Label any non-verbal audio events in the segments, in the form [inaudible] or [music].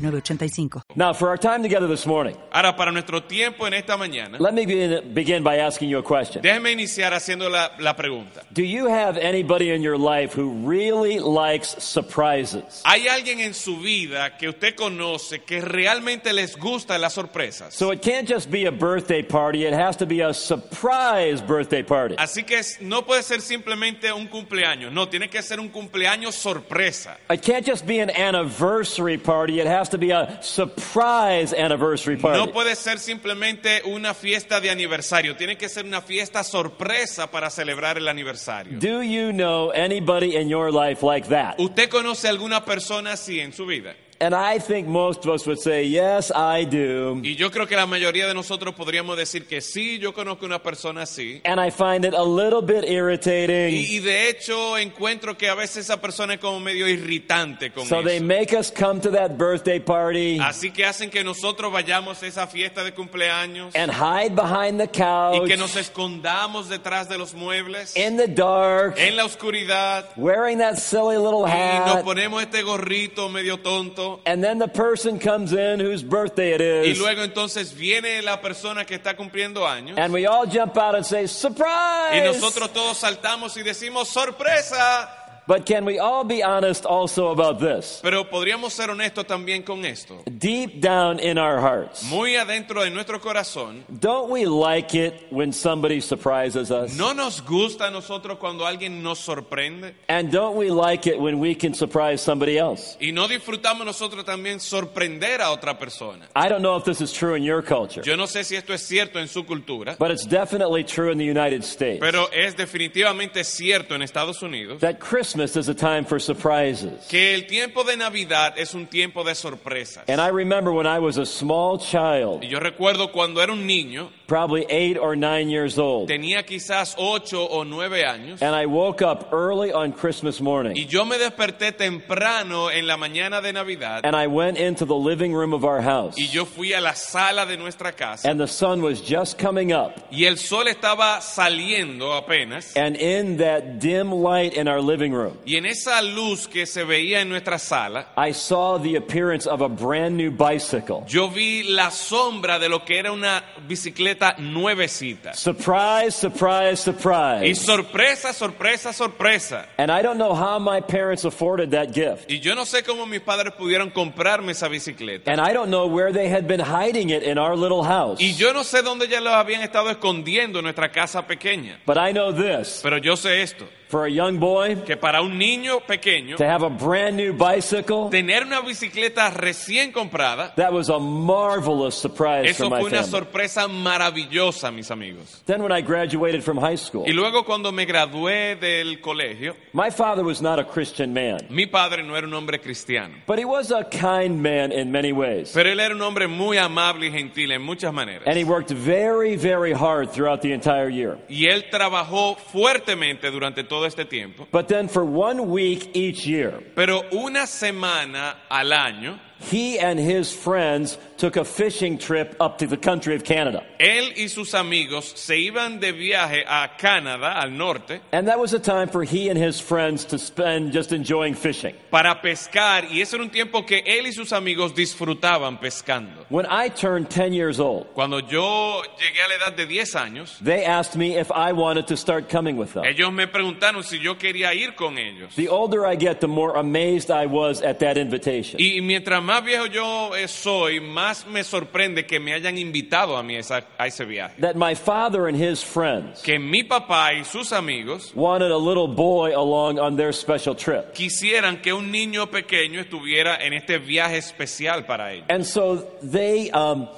906985. Now, for our time together this morning, Ahora, para nuestro tiempo en esta mañana, let me begin, begin by asking you a question. déjeme iniciar haciendo la, la pregunta. Do you have anybody in your life who really likes surprises? ¿Hay alguien en su vida que usted conoce que realmente les gustan las sorpresas? So it can't just be a birthday party, it has to be a surprise birthday party. Así que es- no puede ser simplemente un cumpleaños, no, tiene que ser un cumpleaños sorpresa. It can't just be an anniversary party, it has to be a surprise anniversary No party. puede ser simplemente una fiesta de aniversario, tiene que ser una fiesta sorpresa para celebrar el aniversario. Do you know anybody in your life like that? ¿Usted conoce alguna persona así en su vida? And I think most of us would say, yes, I do. Y yo creo que la mayoría de nosotros podríamos decir que sí, yo conozco una persona así. And I find it a little bit irritating. Y, y de hecho encuentro que a veces esa persona es como medio irritante con So they make us come to that birthday party Así que hacen que nosotros vayamos a esa fiesta de cumpleaños and hide behind the y couch que nos escondamos detrás de los muebles, in the dark, en la oscuridad, wearing that silly little y nos hat. ponemos este gorrito medio tonto. And then the person comes in whose birthday it Y is. luego entonces viene la persona que está cumpliendo años And we all jump out and say, y surprise! nosotros todos saltamos y decimos sorpresa. But can we all be honest also about this? Pero podríamos ser honestos también con esto. Deep down in our hearts, Muy adentro de nuestro corazón, don't we like it when somebody surprises us? ¿no nos gusta a nosotros cuando alguien nos sorprende? And don't we like it when we can surprise somebody else? Y no disfrutamos nosotros también sorprender a otra persona. I don't know if this is true in your culture, Yo no sé si esto es cierto en su cultura, but it's definitely true in the United States. pero es definitivamente cierto en Estados Unidos That Christmas is a time for surprises. que el tiempo de Navidad es un tiempo de sorpresas. And I remember when I was a small child, Y yo recuerdo cuando era un niño, probably eight or nine years old, tenía quizás ocho o nueve años, and I woke up early on Christmas morning. y yo me desperté temprano en la mañana de Navidad, and I went into the living room of our house, y yo fui a la sala de nuestra casa, and the sun was just coming up. y el sol estaba saliendo apenas, And in that dim light in our living room, y en esa luz que se veía en nuestra sala, I saw the appearance of a brand new bicycle. yo vi la sombra de lo que era una bicicleta nuevecita. Surprise, surprise, Y surprise. sorpresa, sorpresa, sorpresa. And I don't know how my parents afforded that gift. Y yo no sé cómo mis padres pudieron comprarme esa bicicleta. And I don't know where they had been hiding it in our little house. Y yo no sé dónde ya los habían estado escondiendo en nuestra casa pequeña. But I know this Pero yo sé esto, for a young boy que para un niño pequeño, to have a brand new bicycle, tener una bicicleta recién comprada, that was a marvelous surprise eso for my fue una family. sorpresa maravillosa, mis amigos. Then when I graduated from high school, Y luego cuando me gradué del colegio, my father was not a Christian man, mi padre no era un hombre cristiano, but he was a kind man in many ways. pero él era un hombre muy amable y gentil en muchas maneras. And he worked very, very hard throughout the entire year. Y él trabajó fuertemente durante todo este tiempo. But then for one week each year, Pero una semana al año, he and his friends took a fishing trip up to the country of Canada. él y sus amigos se iban de viaje a Canadá, al norte, And that was a time for he and his friends to spend just enjoying fishing. para pescar. Y ese era un tiempo que él y sus amigos disfrutaban pescando. When I turned 10 years old, Cuando yo llegué a la edad de 10 años, they asked me if I wanted to start coming with them. ellos me preguntaron si yo quería ir con ellos. The older I get, the more amazed I was at that invitation. Y mientras más viejo yo eh, soy, más me sorprende que me hayan invitado a mí esa- a ese viaje. That my father and his friends Que mi papá y sus amigos wanted a little boy along on their special trip. quisieran que un niño pequeño estuviera en este viaje especial para ellos. And so they um,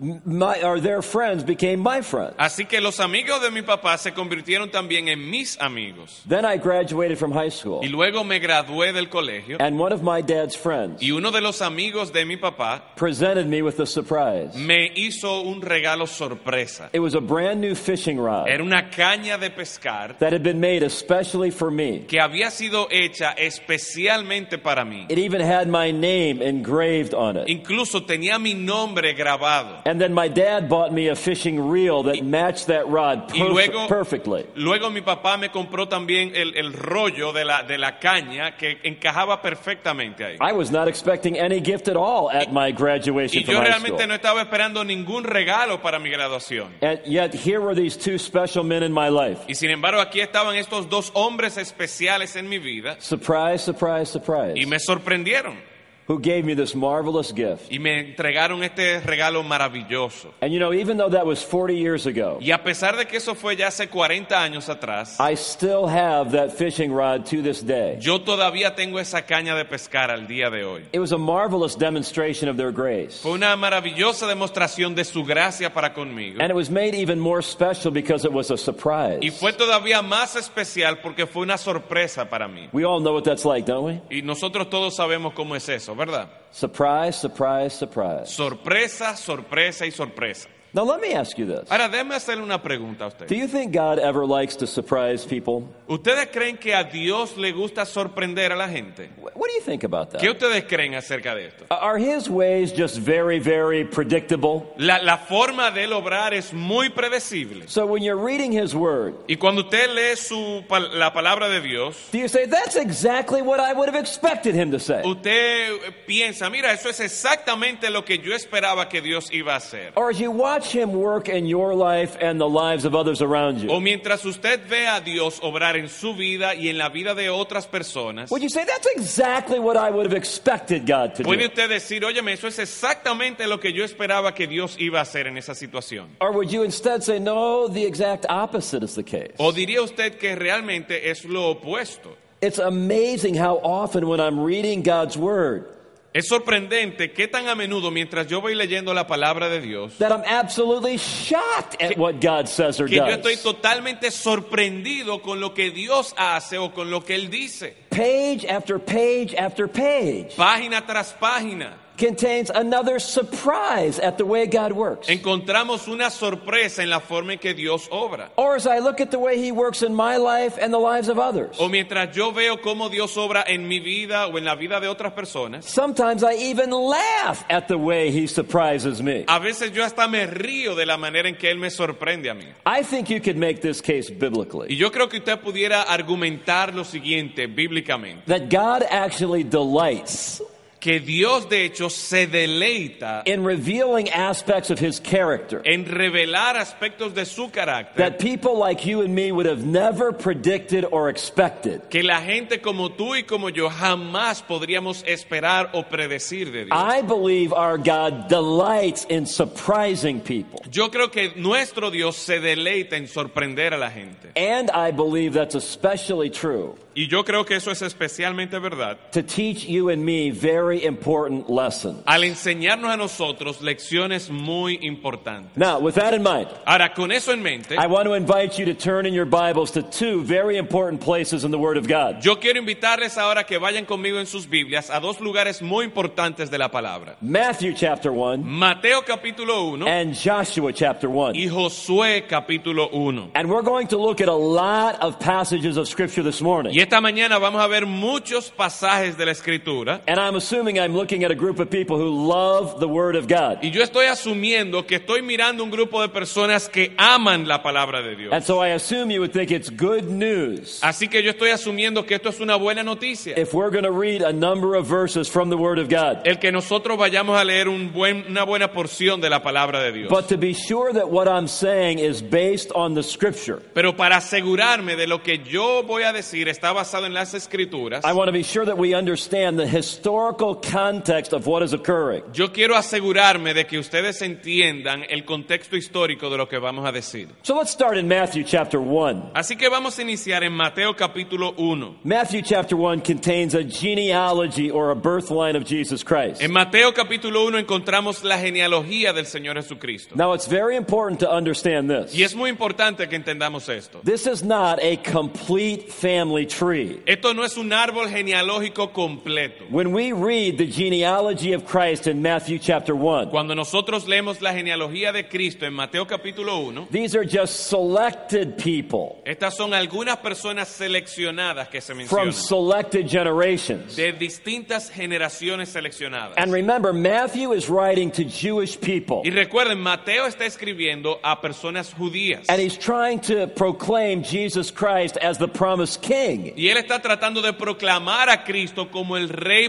my, or their friends became my friends. Así que los amigos de mi papá se convirtieron también en mis amigos. Then I graduated from high school, Y luego me gradué del colegio and one of my dad's friends y uno de los amigos de mi papá presented me with a surprise. me hizo un regalo sorpresa. It was a brand new fishing rod Era una caña de pescar that had been made especially for me. que había sido hecha especialmente para mí. It even had my name engraved on it. Incluso tenía mi nombre grabado. And then my dad bought me a fishing reel that matched that rod Y perf- luego- perfectly. Luego mi papá me compró también el, el rollo de la, de la caña que encajaba perfectamente ahí. I was not expecting any gift at all at my graduation Y from yo high realmente school. no estaba esperando ningún regalo para mi graduación. And yet here were these two special men in my life. Y sin embargo aquí estaban estos dos hombres especiales en mi vida Surprise, surprise, surprise. y me sorprendieron Who gave me this marvelous gift. y me entregaron este regalo maravilloso. And you know, even though that was 40 years ago, Y a pesar de que eso fue ya hace 40 años atrás, I still have that fishing rod to this day. yo todavía tengo esa caña de pescar al día de hoy. It was a marvelous demonstration of their grace. Fue una maravillosa demostración de su gracia para conmigo. And it was made even more special because it was a surprise. Y fue todavía más especial porque fue una sorpresa para mí. We all know what that's like, don't we? Y nosotros todos sabemos cómo es eso, ¿verdad? Surprise, surprise, surprise. Sorpresa, sorpresa y sorpresa. Now, let me ask you this. Ahora, déjeme hacerle una pregunta a usted. Do you think God ever likes to surprise people? ¿Ustedes creen que a Dios le gusta sorprender a la gente? Wh- What do you think about ¿Qué that? ustedes creen acerca de esto? Are His ways just very, very predictable? La, la forma de él obrar es muy predecible. So when you're reading His Word, Y cuando usted lee su, la palabra de Dios, do you say, that's exactly what I would have expected Him to say? usted eh, piensa, mira, eso es exactamente lo que yo esperaba que Dios iba a hacer. Or as you watch Him work in your life and the lives of others around you. O mientras usted ve a Dios obrar en su vida y en la vida de otras personas, would you say, that's exactly what I would have expected God to do? puede usted decir, óyeme, eso es exactamente lo que yo esperaba que Dios iba a hacer en esa situación. Or would you instead say, no, the exact opposite is the case? O diría usted que realmente es lo opuesto. It's amazing how often when I'm reading God's Word, Es sorprendente que tan a menudo mientras yo voy leyendo la palabra de Dios, that I'm absolutely shocked at what God says or que yo estoy does. totalmente sorprendido con lo que Dios hace o con lo que Él dice. Page after page after page Página tras página. Contains another surprise at the way God works. Encontramos una sorpresa en la forma en que Dios obra. Or as I look at the way He works in my life and the lives of others, O mientras yo veo cómo Dios obra en mi vida o en la vida de otras personas, sometimes I even laugh at the way He surprises me. a veces yo hasta me río de la manera en que Él me sorprende a mí. I think you could make this case biblically. Y yo creo que usted pudiera argumentar lo siguiente bíblicamente, that God actually delights que Dios de hecho se deleita in revealing aspects of His character en revelar aspectos de su carácter that people like you and me would have never predicted or expected. que la gente como tú y como yo jamás podríamos esperar o predecir de Dios. I believe our God delights in surprising people. Yo creo que nuestro Dios se deleita en sorprender a la gente. And I believe that's especially true Y yo creo que eso es especialmente verdad to teach you and me very important lessons. al enseñarnos a nosotros lecciones muy importantes. Now, with that in mind, Ahora, con eso en mente, I want to invite you to turn in your Bibles to two very important places in the Word of God yo quiero invitarles ahora que vayan conmigo en sus Biblias a dos lugares muy importantes de la palabra. Matthew chapter 1 Mateo capítulo 1 and Joshua chapter 1. y Josué capítulo 1. And we're going to look at a lot of passages of Scripture this morning. Y esta mañana vamos a ver muchos pasajes de la Escritura. And I'm assuming I'm looking at a group of people who love the Word of God. Y yo estoy asumiendo que estoy mirando un grupo de personas que aman la palabra de Dios. And so I assume you would think it's good news Así que yo estoy asumiendo que esto es una buena noticia. if we're going to read a number of verses from the Word of God. El que nosotros vayamos a leer un buen- una buena porción de la palabra de Dios. But to be sure that what I'm saying is based on the Scripture, Pero para asegurarme de lo que yo voy a decir está basado en las escrituras, I want to be sure that we understand the historical context of what is occurring. Yo quiero asegurarme de que ustedes entiendan el contexto histórico de lo que vamos a decir. So let's start in Matthew chapter 1. Así que vamos a iniciar en Mateo capítulo 1. Matthew chapter 1 contains a genealogy or a birth line of Jesus Christ. En Mateo capítulo 1 encontramos la genealogía del Señor Jesucristo. Now it's very important to understand this. Y es muy importante que entendamos esto. This is not a complete family tree. Esto no es un árbol genealógico completo. When we read the genealogy of Christ in Matthew chapter 1, Cuando nosotros leemos la genealogía de Cristo en Mateo capítulo 1, these are just selected people estas son algunas personas seleccionadas que se from mencionan. selected generations. De distintas generaciones seleccionadas. And remember, Matthew is writing to Jewish people. Y recuerden, Mateo está escribiendo a personas judías. And he's trying to proclaim Jesus Christ as the promised king, Y él está tratando de proclamar a Cristo como el rey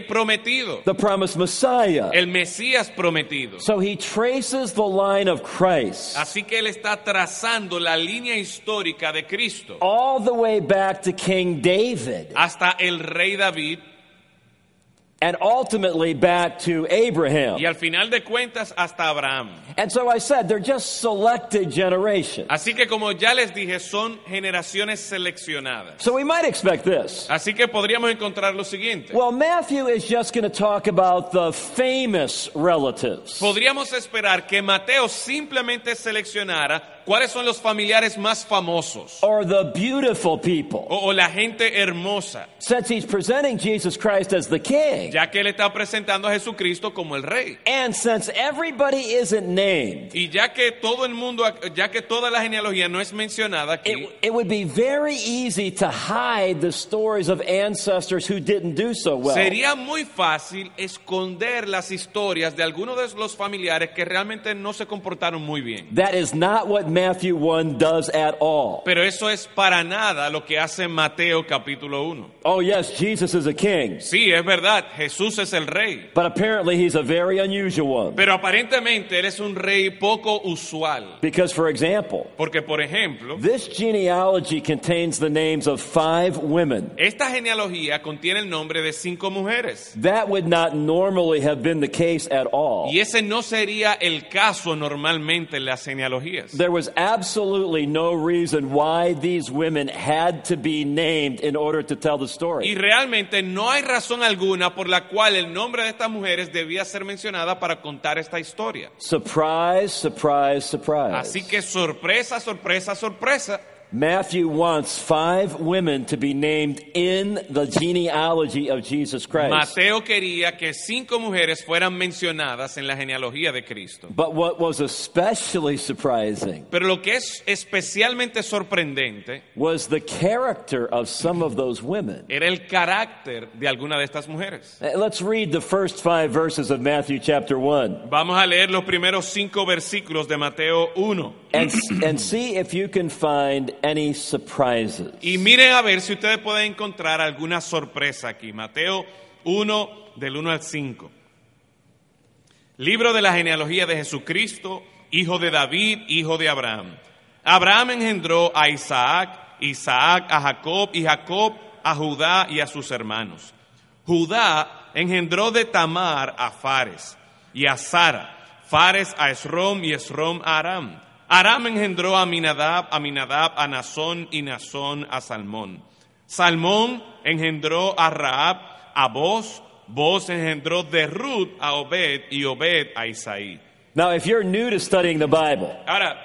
prometido, the promised Messiah. el Mesías prometido. So he traces the line of Christ. Así que él está trazando la línea histórica de Cristo. All the way back to King David. Hasta el rey David and ultimately back to Abraham. y al final de cuentas hasta Abraham. And so I said, they're just selected generations. Así que como ya les dije, son generaciones seleccionadas. So we might expect this. Así que podríamos encontrar lo siguiente. Well, Matthew is just going to talk about the famous relatives. Podríamos esperar que Mateo simplemente seleccionara cuáles son los familiares más famosos Or the beautiful people. o, o la gente hermosa, Since he's presenting Jesus Christ as the king. ya que él está presentando a Jesucristo como el rey. And since everybody isn't named, Y ya que todo el mundo, ya que toda la genealogía no es mencionada aquí, it, it would be very easy to hide the stories of ancestors who didn't do so well. sería muy fácil esconder las historias de algunos de los familiares que realmente no se comportaron muy bien. That is not what Matthew 1 does at all. Pero eso es para nada lo que hace Mateo capítulo 1. Oh, yes, Jesus is a king, Sí, es verdad, Jesús es el rey. but apparently he's a very unusual one. Pero aparentemente él es un rey poco usual. Because, for example, Porque, por ejemplo, this genealogy contains the names of five women. esta genealogía contiene el nombre de cinco mujeres. That would not normally have been the case at all. Y ese no sería el caso normalmente en las genealogías. There was absolutely no reason why these women had to be named in order to tell the story. Y realmente no hay razón alguna por la cual el nombre de estas mujeres debía ser mencionada para contar esta historia. Surprise, surprise, surprise. Así que sorpresa, sorpresa, sorpresa. Matthew wants five women to be named in the genealogy of Jesus Christ. Mateo quería que cinco mujeres fueran mencionadas en la genealogía de Cristo. But what was especially surprising Pero lo que es especialmente sorprendente was the character of some of those women. era el carácter de alguna de estas mujeres. Uh, Let's read the first five verses of Matthew chapter 1 Vamos a leer los primeros cinco versículos de Mateo 1. and, and see if you can find any surprises. Y miren a ver si ustedes pueden encontrar alguna sorpresa aquí. Mateo 1, del 1 al 5. Libro de la genealogía de Jesucristo, hijo de David, hijo de Abraham. Abraham engendró a Isaac, Isaac a Jacob y Jacob a Judá y a sus hermanos. Judá engendró de Tamar a Fares y a Sara, Fares a Esrom y Esrom a Aram. Aram engendró a Minadab, a Minadab a Nazón y Nazón a Salmón. Salmón engendró a Raab, a Boz, Boz engendró de Ruth a Obed y Obed a Isaí. Now, if you're new to studying the Bible, Ahora,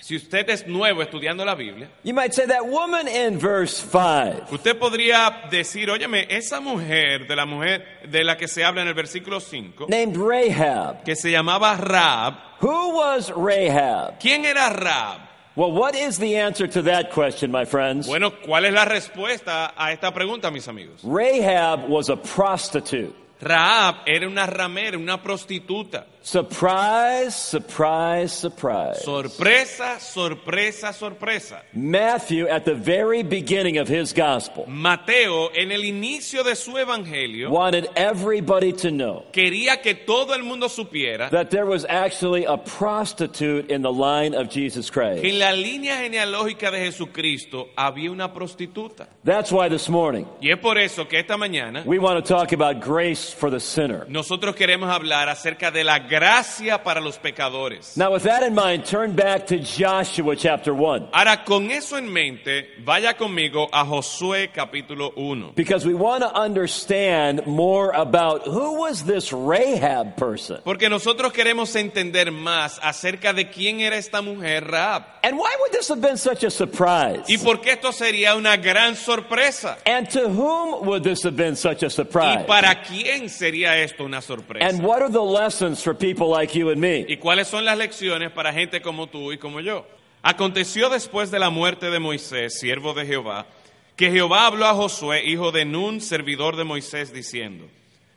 si usted es nuevo estudiando la Biblia, you might say that woman in verse 5. usted podría decir, óyeme, esa mujer de la mujer de la que se habla en el versículo 5, named Rahab. que se llamaba Raab, Who was Rahab? ¿quién era Raab? Well, what is the answer to that question, my friends? Bueno, ¿cuál es la respuesta a esta pregunta, mis amigos? Rahab was a prostitute. Raab era una ramera, una prostituta. Surprise, surprise, surprise. Sorpresa, sorpresa, sorpresa. Matthew, at the very beginning of his gospel, Mateo, en el inicio de su evangelio, wanted everybody to know quería que todo el mundo supiera that there was actually a prostitute in the line of Jesus que en Christ. la línea genealógica de Jesucristo había una prostituta. That's why this morning Y es por eso que esta mañana we want to talk about grace grace for the sinner. Nosotros queremos hablar acerca de la gracia para los pecadores. Now, with that in mind, turn back to Joshua chapter 1. Ahora, con eso en mente, vaya conmigo a Josué capítulo 1. Because we want to understand more about who was this Rahab person? Porque nosotros queremos entender más acerca de quién era esta mujer Raab. And why would this have been such a surprise? Y por qué esto sería una gran sorpresa. And to whom would this have been such a ¿Y surprise? para quién sería esto una sorpresa? And what are the lessons for people like you and me? ¿Y cuáles son las lecciones para gente como tú y como yo? Aconteció después de la muerte de Moisés, siervo de Jehová, que Jehová habló a Josué, hijo de Nun, servidor de Moisés, diciendo,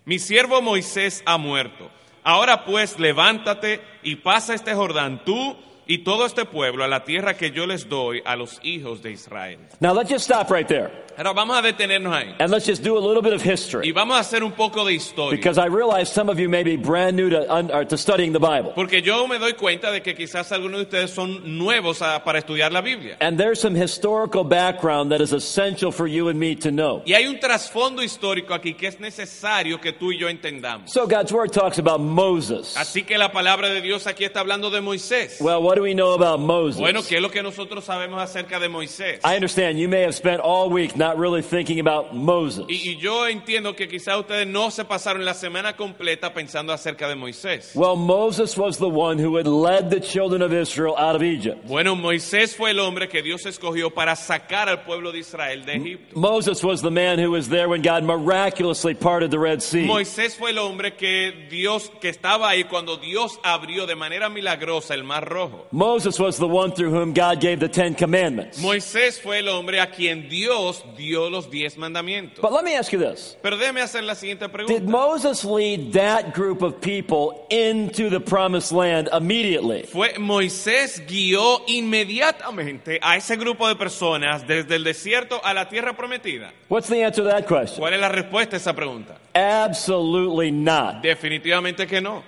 Mi siervo Moisés ha muerto. Ahora pues levántate y pasa este Jordán tú y todo este pueblo a la tierra que yo les doy a los hijos de Israel. Now let's just stop right there. Ahora vamos a detenernos ahí And let's just do a little bit of history. y vamos a hacer un poco de historia. Because I realize some of you may be brand new to, un, or to studying the Bible. Porque yo me doy cuenta de que quizás algunos de ustedes son nuevos a- para estudiar la Biblia. And there's some historical background that is essential for you and me to know. Y hay un trasfondo histórico aquí que es necesario que tú y yo entendamos. So God's Word talks about Moses. Así que la palabra de Dios aquí está hablando de Moisés. Well, what do we know about Moses? Bueno, ¿qué es lo que nosotros sabemos acerca de Moisés? I understand you may have spent all week not really thinking about Moses. Y, y yo entiendo que quizás ustedes no se pasaron la semana completa pensando acerca de Moisés. Well, Moses was the one who had led the children of Israel out of Egypt. Bueno, Moisés fue el hombre que Dios escogió para sacar al pueblo de Israel de Egipto. Moses was the man who was there when God miraculously parted the Red Sea. Moisés fue el hombre que Dios que estaba ahí cuando Dios abrió de manera milagrosa el mar rojo. Moses was the one through whom God gave the Ten Commandments. Moisés fue el hombre a quien Dios dio los diez mandamientos. But let me ask you this. Pero déjeme hacer la siguiente Did pregunta. Moses lead that group of people into the promised land immediately? Fue Moisés guió inmediatamente a ese grupo de personas desde el desierto a la tierra prometida. What's the answer to that question? ¿Cuál es la respuesta a esa pregunta? Absolutely not. Definitivamente que no.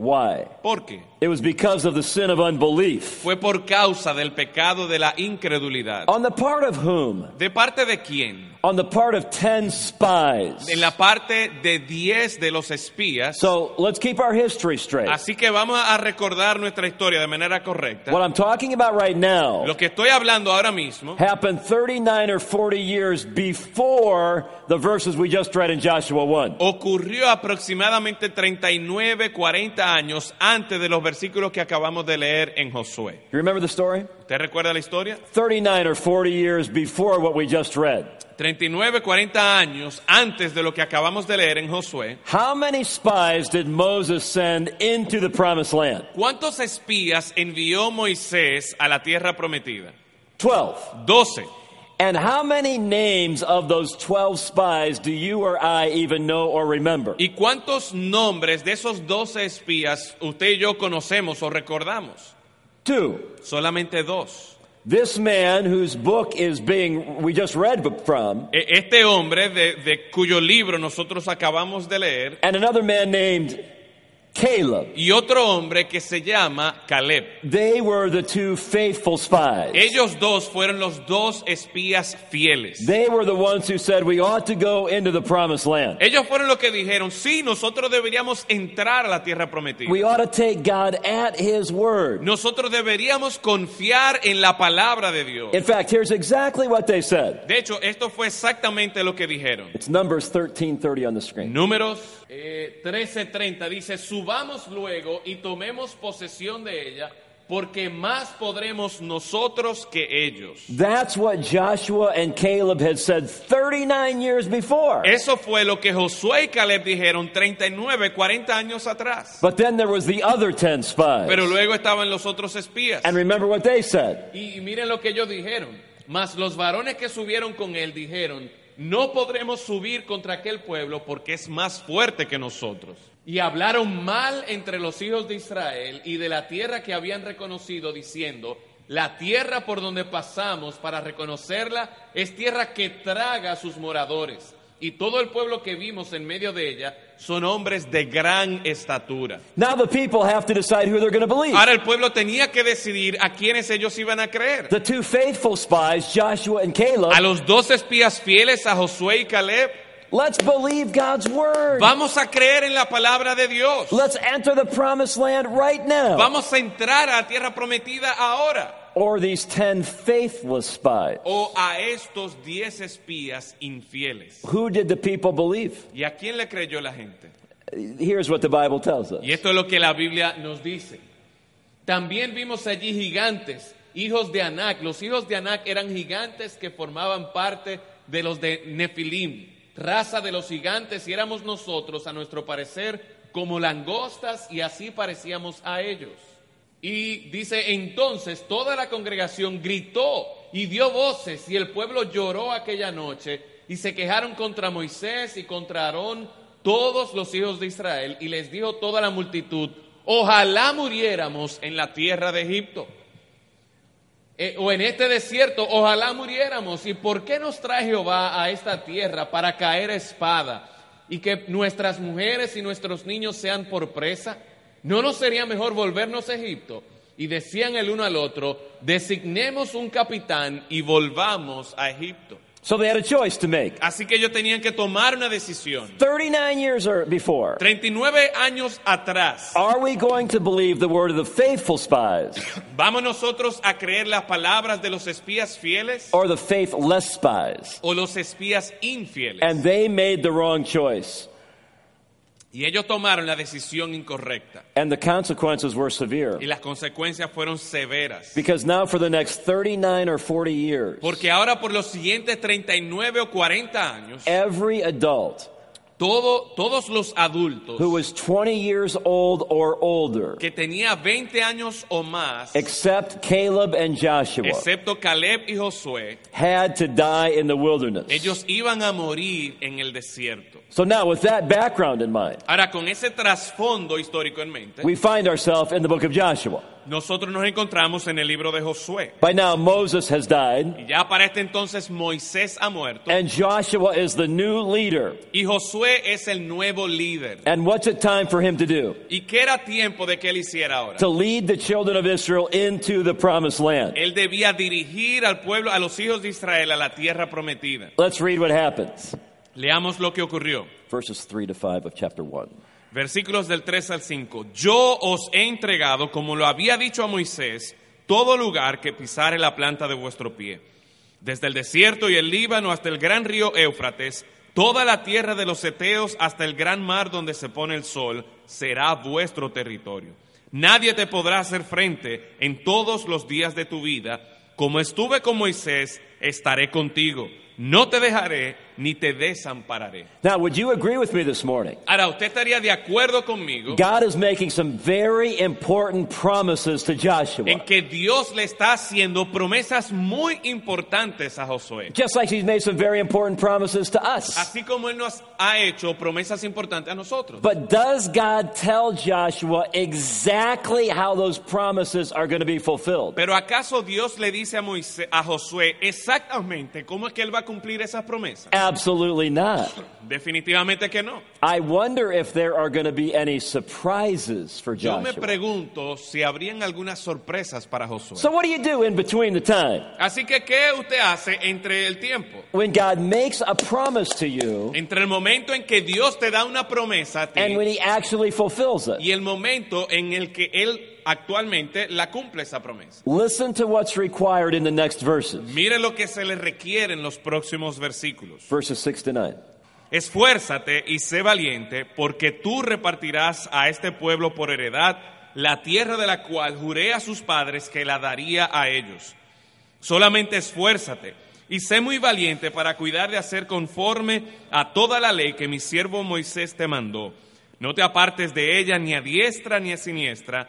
Why? ¿Por qué? It was because of the sin of unbelief. Fue por causa del pecado de la incredulidad. On the part of whom? ¿De parte de quién? On the part of ten spies. En la parte de diez de los espías. So let's keep our history straight. Así que vamos a recordar nuestra historia de manera correcta. What I'm talking about right now Lo que estoy hablando ahora mismo happened 39 or 40 years before the verses we just read in Joshua 1. ocurrió aproximadamente 39, 40 años antes de los versículos que acabamos de leer en Josué. You remember the story? ¿Usted recuerda la historia? 39 or 40 years before what we just read. 39, 40 años antes de lo que acabamos de leer en Josué. How many spies did Moses send into the promised land? ¿Cuántos espías envió Moisés a la tierra prometida? 12. 12. And how many names of those 12 spies do you or I even know or remember? ¿Y cuántos nombres de esos 12 espías usted y yo conocemos o recordamos? Two. Solamente dos. This man whose book is being, we just read from, Este hombre de, de cuyo libro nosotros acabamos de leer and another man named Caleb. y otro hombre que se llama Caleb. They were the two faithful spies. Ellos dos fueron los dos espías fieles. They were the ones who said we ought to go into the promised land. Ellos fueron los que dijeron, sí, nosotros deberíamos entrar a la tierra prometida. We ought to take God at His word. Nosotros deberíamos confiar en la palabra de Dios. In fact, here's exactly what they said. De hecho, esto fue exactamente lo que dijeron. It's Numbers 13:30 on the screen. Números eh, 13:30 dice, subamos luego y tomemos posesión de ella, porque más podremos nosotros que ellos. That's what Joshua and Caleb had said 39 years before. Eso fue lo que Josué y Caleb dijeron 39, 40 años atrás. But then there was the other 10 spies. Pero luego estaban los otros espías. And remember what they said. Y, y miren lo que ellos dijeron. Mas los varones que subieron con él dijeron, no podremos subir contra aquel pueblo porque es más fuerte que nosotros. Y hablaron mal entre los hijos de Israel y de la tierra que habían reconocido, diciendo, la tierra por donde pasamos para reconocerla es tierra que traga a sus moradores. Y todo el pueblo que vimos en medio de ella son hombres de gran estatura. Now the people have to decide who they're going to believe. Ahora el pueblo tenía que decidir a quiénes ellos iban a creer. The two faithful spies, Joshua and Caleb, A los dos espías fieles, a Josué y Caleb, Let's believe God's word. Vamos a creer en la palabra de Dios. Let's enter the promised land right now. Vamos a entrar a la tierra prometida ahora. Or these 10 faithless spies. O a estos diez espías infieles. Who did the people believe? ¿Y a quién le creyó la gente? Here's what the Bible tells us. Y esto es lo que la Biblia nos dice. También vimos allí gigantes, hijos de Anac. Los hijos de Anac eran gigantes que formaban parte de los de Nefilim, raza de los gigantes, y éramos nosotros, a nuestro parecer, como langostas, y así parecíamos a ellos. Y dice, entonces toda la congregación gritó y dio voces, y el pueblo lloró aquella noche, y se quejaron contra Moisés y contra Aarón todos los hijos de Israel, y les dijo toda la multitud, ojalá muriéramos en la tierra de Egipto. Eh, o en este desierto, ojalá muriéramos. ¿Y por qué nos trae Jehová a esta tierra para caer espada y que nuestras mujeres y nuestros niños sean por presa? ¿No nos sería mejor volvernos a Egipto? Y decían el uno al otro, designemos un capitán y volvamos a Egipto. So they had a choice to make. Así que ellos tenían que tomar una decisión. 39 years or before. 39 años atrás, Are we going to believe the word of the faithful spies [coughs] ¿vamos nosotros a creer las palabras de los espías fieles or the faithless spies? o los espías infieles? And they made the wrong choice. Y ellos tomaron la decisión incorrecta. And the consequences were severe. Y las consecuencias fueron severas. Because now, for the next 39 or 40 years, Porque ahora por los siguientes 39 o 40 años, every adult todo, todos los adultos who was 20 years old or older, que tenía 20 años o más, except Caleb and Joshua, excepto Caleb y Josué, had to die in the wilderness. ellos iban a morir en el desierto. So now, with that background in mind, Ahora, con ese trasfondo histórico en mente, we find ourselves in the book of Joshua. Nosotros nos encontramos en el libro de Josué. By now, Moses has died, Y ya para este entonces Moisés ha muerto and Joshua is the new leader. y Josué es el nuevo líder. And what's it time for him to do? ¿Y qué era tiempo de que él hiciera ahora? To lead the children of Israel into the promised land. Él debía dirigir al pueblo, a los hijos de Israel, a la tierra prometida. Let's read what happens. Leamos lo que ocurrió. Verses 3 to 5 of chapter 1. Versículos del 3 al 5. Yo os he entregado, como lo había dicho a Moisés, todo lugar que pisare la planta de vuestro pie. Desde el desierto y el Líbano hasta el gran río Éufrates, toda la tierra de los Eteos hasta el gran mar donde se pone el sol, será vuestro territorio. Nadie te podrá hacer frente en todos los días de tu vida. Como estuve con Moisés, estaré contigo. No te dejaré ni te desampararé. Now, would you agree with me this morning? Ahora, usted estaría de acuerdo conmigo God is making some very important promises to en Joshua. que Dios le está haciendo promesas muy importantes a Josué. Just like he's made some very important promises to us. Así como Él nos ha hecho promesas importantes a nosotros. But does God tell Joshua exactly how those promises are going to be fulfilled? Pero ¿acaso Dios le dice a, Moisés, a Josué exactamente cómo es que Él va a cumplir esas promesas? Absolutely not. Definitivamente que no. I wonder if there are going to be any surprises for Yo me Joshua. pregunto si habrían algunas sorpresas para Josué. So, what do you do in between the time? Así que, ¿qué usted hace entre el tiempo? When God makes a promise to you Entre el momento en que Dios te da una promesa a ti and when He actually fulfills it? y el momento en el que Él actualmente la cumple esa promesa. Listen to what's required in the next verses, Mire lo que se le requiere en los próximos versículos. verses 6 to 9. Esfuérzate y sé valiente, porque tú repartirás a este pueblo por heredad la tierra de la cual juré a sus padres que la daría a ellos. Solamente esfuérzate y sé muy valiente para cuidar de hacer conforme a toda la ley que mi siervo Moisés te mandó. No te apartes de ella ni a diestra ni a siniestra,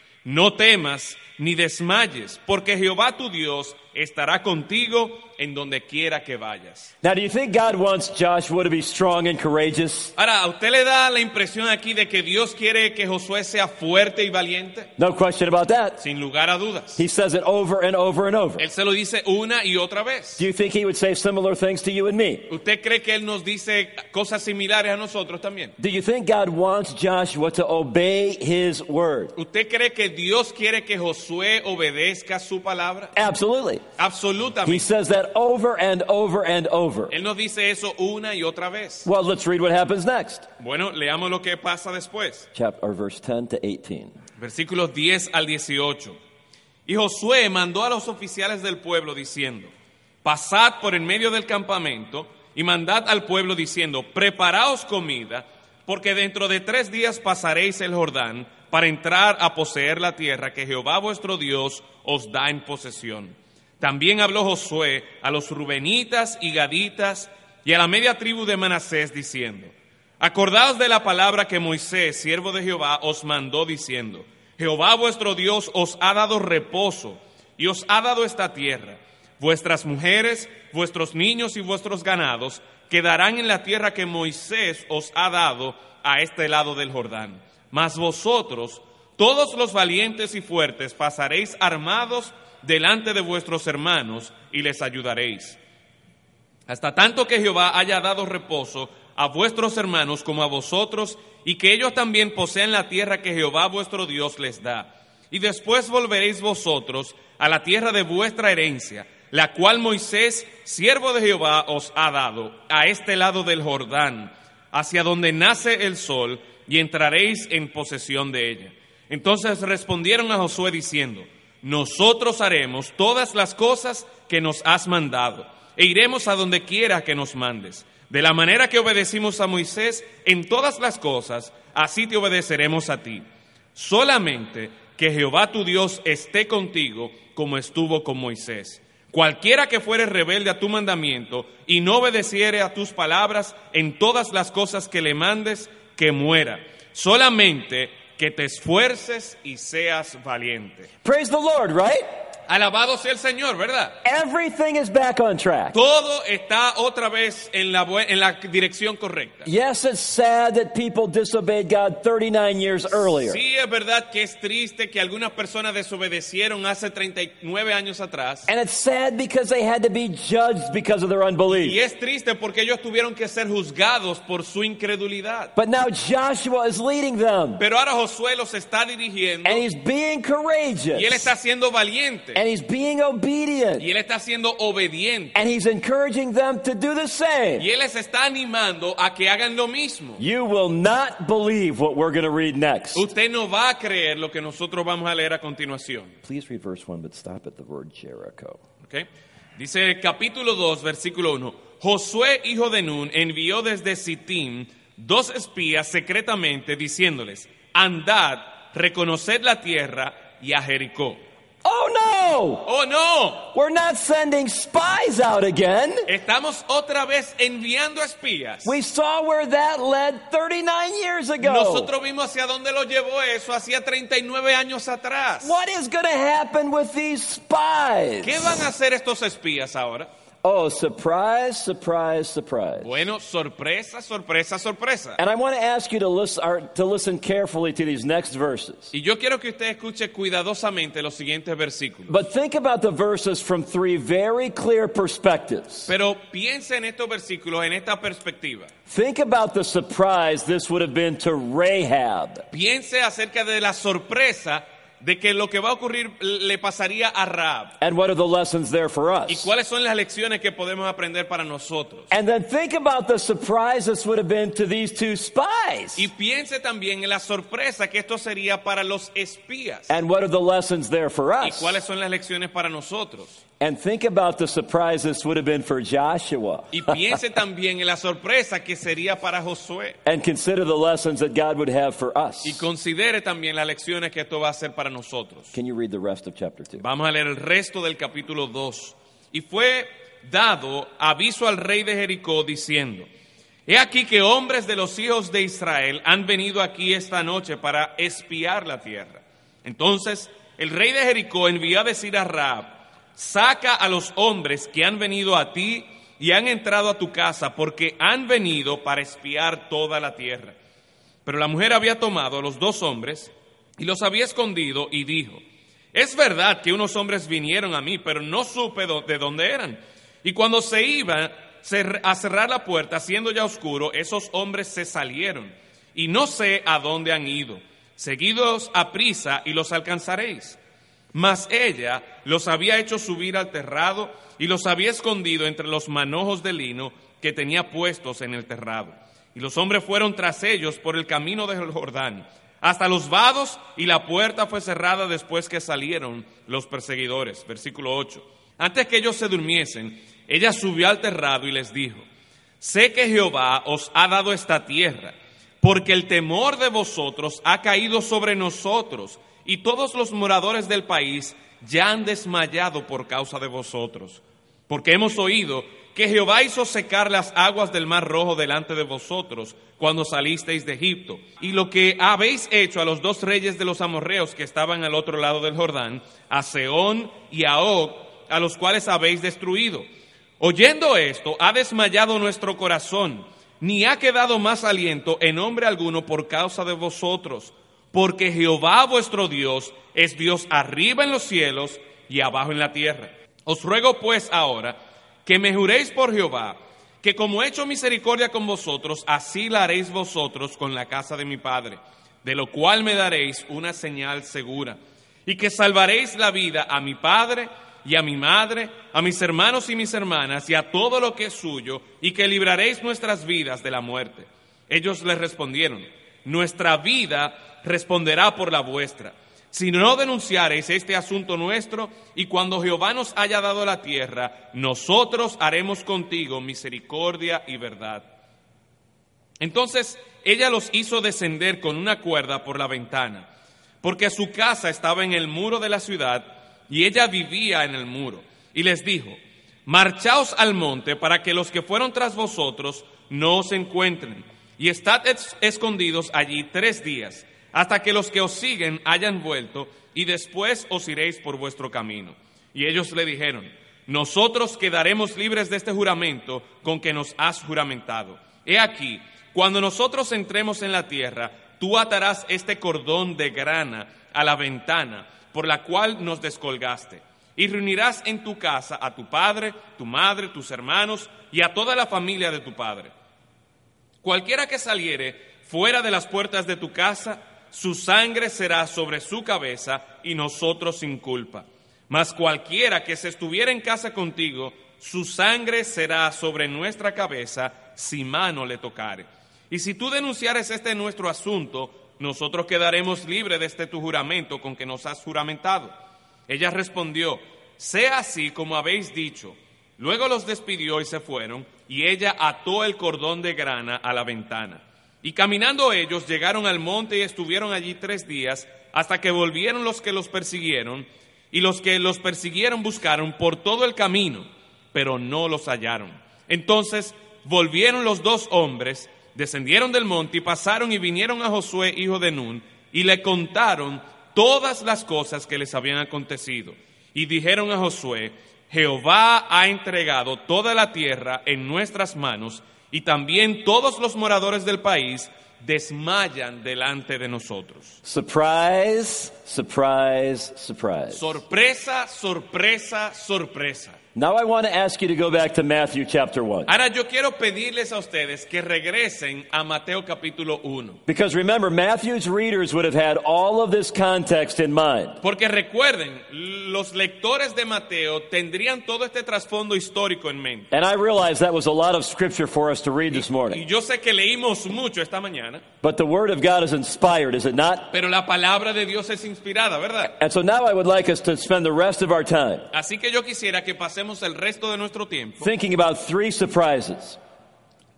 No temas ni desmayes, porque Jehová tu Dios estará contigo en donde quiera que vayas. Now, do you think God wants Joshua to be strong and courageous? Ahora, ¿a usted le da la impresión aquí de que Dios quiere que Josué sea fuerte y valiente? No question about that. Sin lugar a dudas. He says it over and over and over. Él se lo dice una y otra vez. Do you think he would say similar things to you and me? ¿Usted cree que Él nos dice cosas similares a nosotros también? Do you think God wants Joshua to obey his word? ¿Usted cree que Dios quiere que Josué obedezca su palabra? Absolutely. He Absolutamente. says that over and over and over. Él nos dice eso una y otra vez. Well, let's read what happens next. Bueno, leamos lo que pasa después. Chapter or verse 10 to 18. Versículos 10 al 18. Y Josué mandó a los oficiales del pueblo diciendo, pasad por en medio del campamento y mandad al pueblo diciendo, preparaos comida, porque dentro de tres días pasaréis el Jordán para entrar a poseer la tierra que Jehová vuestro Dios os da en posesión. También habló Josué a los rubenitas y gaditas y a la media tribu de Manasés diciendo, Acordaos de la palabra que Moisés, siervo de Jehová, os mandó diciendo, Jehová vuestro Dios os ha dado reposo y os ha dado esta tierra. Vuestras mujeres, vuestros niños y vuestros ganados quedarán en la tierra que Moisés os ha dado a este lado del Jordán. Mas vosotros, todos los valientes y fuertes, pasaréis armados delante de vuestros hermanos y les ayudaréis. Hasta tanto que Jehová haya dado reposo a vuestros hermanos como a vosotros, y que ellos también posean la tierra que Jehová vuestro Dios les da. Y después volveréis vosotros a la tierra de vuestra herencia, la cual Moisés, siervo de Jehová, os ha dado, a este lado del Jordán, hacia donde nace el sol, y entraréis en posesión de ella. Entonces respondieron a Josué diciendo, nosotros haremos todas las cosas que nos has mandado, e iremos a donde quiera que nos mandes. De la manera que obedecimos a Moisés en todas las cosas, así te obedeceremos a ti. Solamente que Jehová tu Dios esté contigo como estuvo con Moisés. Cualquiera que fuere rebelde a tu mandamiento y no obedeciere a tus palabras en todas las cosas que le mandes, que muera. Solamente que te esfuerces y seas valiente. Praise the Lord, right? Alabado sea el Señor, ¿verdad? Everything is back on track. Todo está otra vez en la, en la dirección correcta. Yes, it's sad that people disobeyed God 39 years earlier. Sí, es verdad que es triste que algunas personas desobedecieron hace 39 años atrás. And it's sad because they had to be judged because of their Y unbelief. es triste porque ellos tuvieron que ser juzgados por su incredulidad. But now Joshua is leading them. Pero ahora Josué los está dirigiendo And he's being courageous. y él está siendo valiente And he's being obedient. y él está siendo obediente And he's encouraging them to do the same. y él les está animando a que hagan lo mismo. You will not believe what we're going to read next. Usted no va a creer lo que nosotros vamos a leer a continuación. Please read verse 1, but stop at the word Jericho. ¿ok? Dice capítulo 2, versículo 1. Josué, hijo de Nun, envió desde Sittim dos espías secretamente diciéndoles, andad, reconoced la tierra y a Jericó. Oh no! ¡Oh no! We're not sending spies out again. Estamos otra vez enviando espías. We saw where that led 39 years ago. Nosotros vimos hacia dónde lo llevó eso hacía 39 años atrás. What is going to happen with these spies? ¿Qué van a hacer estos espías ahora? Oh, surprise, surprise, surprise. Bueno, sorpresa, sorpresa, sorpresa. And I want to ask you to listen, or, to listen carefully to these next verses. Y yo quiero que usted escuche cuidadosamente los siguientes versículos. But think about the verses from three very clear perspectives. Pero piensa en estos versículos, en esta perspectiva. Think about the surprise this would have been to Rahab. Piense acerca de la sorpresa de que lo que va a ocurrir le pasaría a Raab. And what are the lessons there for ¿Y us? cuáles son las lecciones que podemos aprender para nosotros? And then think about the surprise this would have been to these two spies. Y piense también en la sorpresa que esto sería para los espías. And what are the lessons there for ¿Y us? cuáles son las lecciones para nosotros? And think about the surprise this would have been for Joshua. Y piense [laughs] también en la sorpresa que sería para Josué. And consider the lessons that God would have for us. Y considere también las lecciones que esto va a ser para nosotros. Can you read the rest of chapter 2? Vamos a leer el resto del capítulo 2. Y fue dado aviso al rey de Jericó diciendo, He aquí que hombres de los hijos de Israel han venido aquí esta noche para espiar la tierra. Entonces el rey de Jericó envió a decir a Raab, saca a los hombres que han venido a ti y han entrado a tu casa, porque han venido para espiar toda la tierra. Pero la mujer había tomado a los dos hombres y los había escondido y dijo, es verdad que unos hombres vinieron a mí, pero no supe de dónde eran. Y cuando se iba a cerrar la puerta, siendo ya oscuro, esos hombres se salieron y no sé a dónde han ido. Seguidos a prisa y los alcanzaréis. Mas ella los había hecho subir al terrado y los había escondido entre los manojos de lino que tenía puestos en el terrado. Y los hombres fueron tras ellos por el camino del Jordán, hasta los vados, y la puerta fue cerrada después que salieron los perseguidores. Versículo 8. Antes que ellos se durmiesen, ella subió al terrado y les dijo, sé que Jehová os ha dado esta tierra, porque el temor de vosotros ha caído sobre nosotros, y todos los moradores del país ya han desmayado por causa de vosotros, porque hemos oído que Jehová hizo secar las aguas del mar rojo delante de vosotros cuando salisteis de Egipto, y lo que habéis hecho a los dos reyes de los amorreos que estaban al otro lado del Jordán, a Seón y a Og, a los cuales habéis destruido. Oyendo esto, ha desmayado nuestro corazón, ni ha quedado más aliento en hombre alguno por causa de vosotros, porque Jehová vuestro Dios es Dios arriba en los cielos y abajo en la tierra. Os ruego pues ahora que me juréis por Jehová, que como he hecho misericordia con vosotros, así la haréis vosotros con la casa de mi Padre, de lo cual me daréis una señal segura, y que salvaréis la vida a mi Padre, y a mi madre, a mis hermanos y mis hermanas, y a todo lo que es suyo, y que libraréis nuestras vidas de la muerte. Ellos le respondieron, nuestra vida responderá por la vuestra. Si no denunciareis este asunto nuestro, y cuando Jehová nos haya dado la tierra, nosotros haremos contigo misericordia y verdad. Entonces ella los hizo descender con una cuerda por la ventana, porque su casa estaba en el muro de la ciudad, y ella vivía en el muro. Y les dijo, marchaos al monte para que los que fueron tras vosotros no os encuentren, y estad escondidos allí tres días, hasta que los que os siguen hayan vuelto, y después os iréis por vuestro camino. Y ellos le dijeron, nosotros quedaremos libres de este juramento con que nos has juramentado. He aquí, cuando nosotros entremos en la tierra, tú atarás este cordón de grana a la ventana, por la cual nos descolgaste. Y reunirás en tu casa a tu padre, tu madre, tus hermanos y a toda la familia de tu padre. Cualquiera que saliere fuera de las puertas de tu casa, su sangre será sobre su cabeza y nosotros sin culpa. Mas cualquiera que se estuviera en casa contigo, su sangre será sobre nuestra cabeza si mano le tocare. Y si tú denunciares este nuestro asunto, nosotros quedaremos libres de este tu juramento con que nos has juramentado. Ella respondió, sea así como habéis dicho. Luego los despidió y se fueron, y ella ató el cordón de grana a la ventana. Y caminando ellos llegaron al monte y estuvieron allí tres días, hasta que volvieron los que los persiguieron, y los que los persiguieron buscaron por todo el camino, pero no los hallaron. Entonces volvieron los dos hombres, descendieron del monte y pasaron y vinieron a Josué, hijo de Nun, y le contaron todas las cosas que les habían acontecido. Y dijeron a Josué, Jehová ha entregado toda la tierra en nuestras manos, y también todos los moradores del país desmayan delante de nosotros. Surprise, surprise, surprise. Sorpresa, sorpresa, sorpresa. Now I want to ask you to go back to Matthew chapter 1. Ahora yo quiero pedirles a ustedes que regresen a Mateo capítulo 1. Because remember, Matthew's readers would have had all of this context in mind. Porque recuerden, los lectores de Mateo tendrían todo este trasfondo histórico en mente. And I realize that was a lot of scripture for us to read this morning. Y yo sé que leímos mucho esta mañana, But the word of God is inspired, is it not? pero la palabra de Dios es inspirada, ¿verdad? And so now I would like us to spend the rest of our time Así que yo quisiera que pasemos el resto de nuestro tiempo thinking about three surprises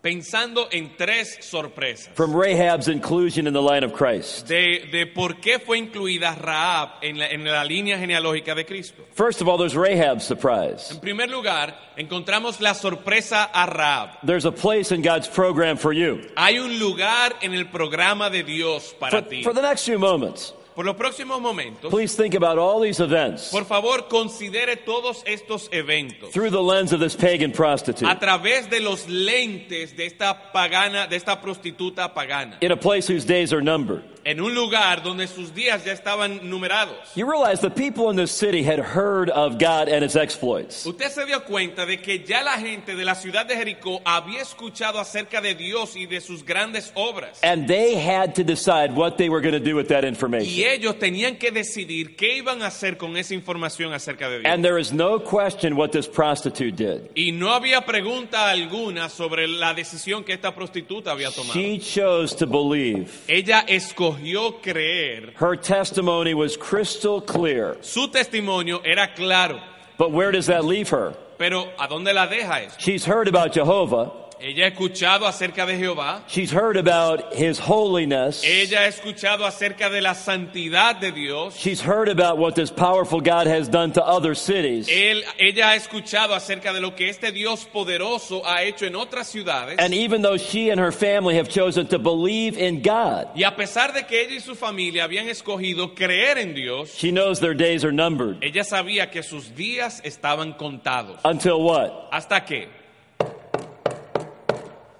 pensando en tres sorpresas. from Rahab's inclusion in the line of Christ. de, de por qué fue incluida Raab en la, en la línea genealógica de Cristo. First of all, there's Rahab's surprise. En primer lugar, encontramos la sorpresa a Raab. There's a place in God's program for you. Hay un lugar en el programa de Dios For, para ti. for the next few moments, por los próximos momentos, please think about all these events por favor, considere todos estos eventos through the lens of this pagan prostitute a través de los lentes de esta pagana, de esta prostituta pagana, in a place whose days are numbered. en un lugar donde sus días ya estaban numerados. You realize the people in this city had heard of God and his exploits. Usted se dio cuenta de que ya la gente de la ciudad de Jericó había escuchado acerca de Dios y de sus grandes obras. And they had to decide what they were going to do with that Y information. ellos tenían que decidir qué iban a hacer con esa información acerca de Dios. And there is no question what this prostitute did. Y no había pregunta alguna sobre la decisión que esta prostituta había tomado. She chose to believe. Ella escogió creer. Her testimony was crystal clear. Su testimonio era claro, But where does that leave her? pero ¿a dónde la deja eso? She's heard about Jehovah. Ella ha escuchado acerca de Jehová. She's heard about his holiness. Ella ha escuchado acerca de la santidad de Dios. She's heard about what this powerful God has done to other cities. Él, ella ha escuchado acerca de lo que este Dios poderoso ha hecho en otras ciudades. And even though she and her family have chosen to believe in God, Y a pesar de que ella y su familia habían escogido creer en Dios, she knows their days are numbered. ella sabía que sus días estaban contados. Until what? ¿Hasta qué?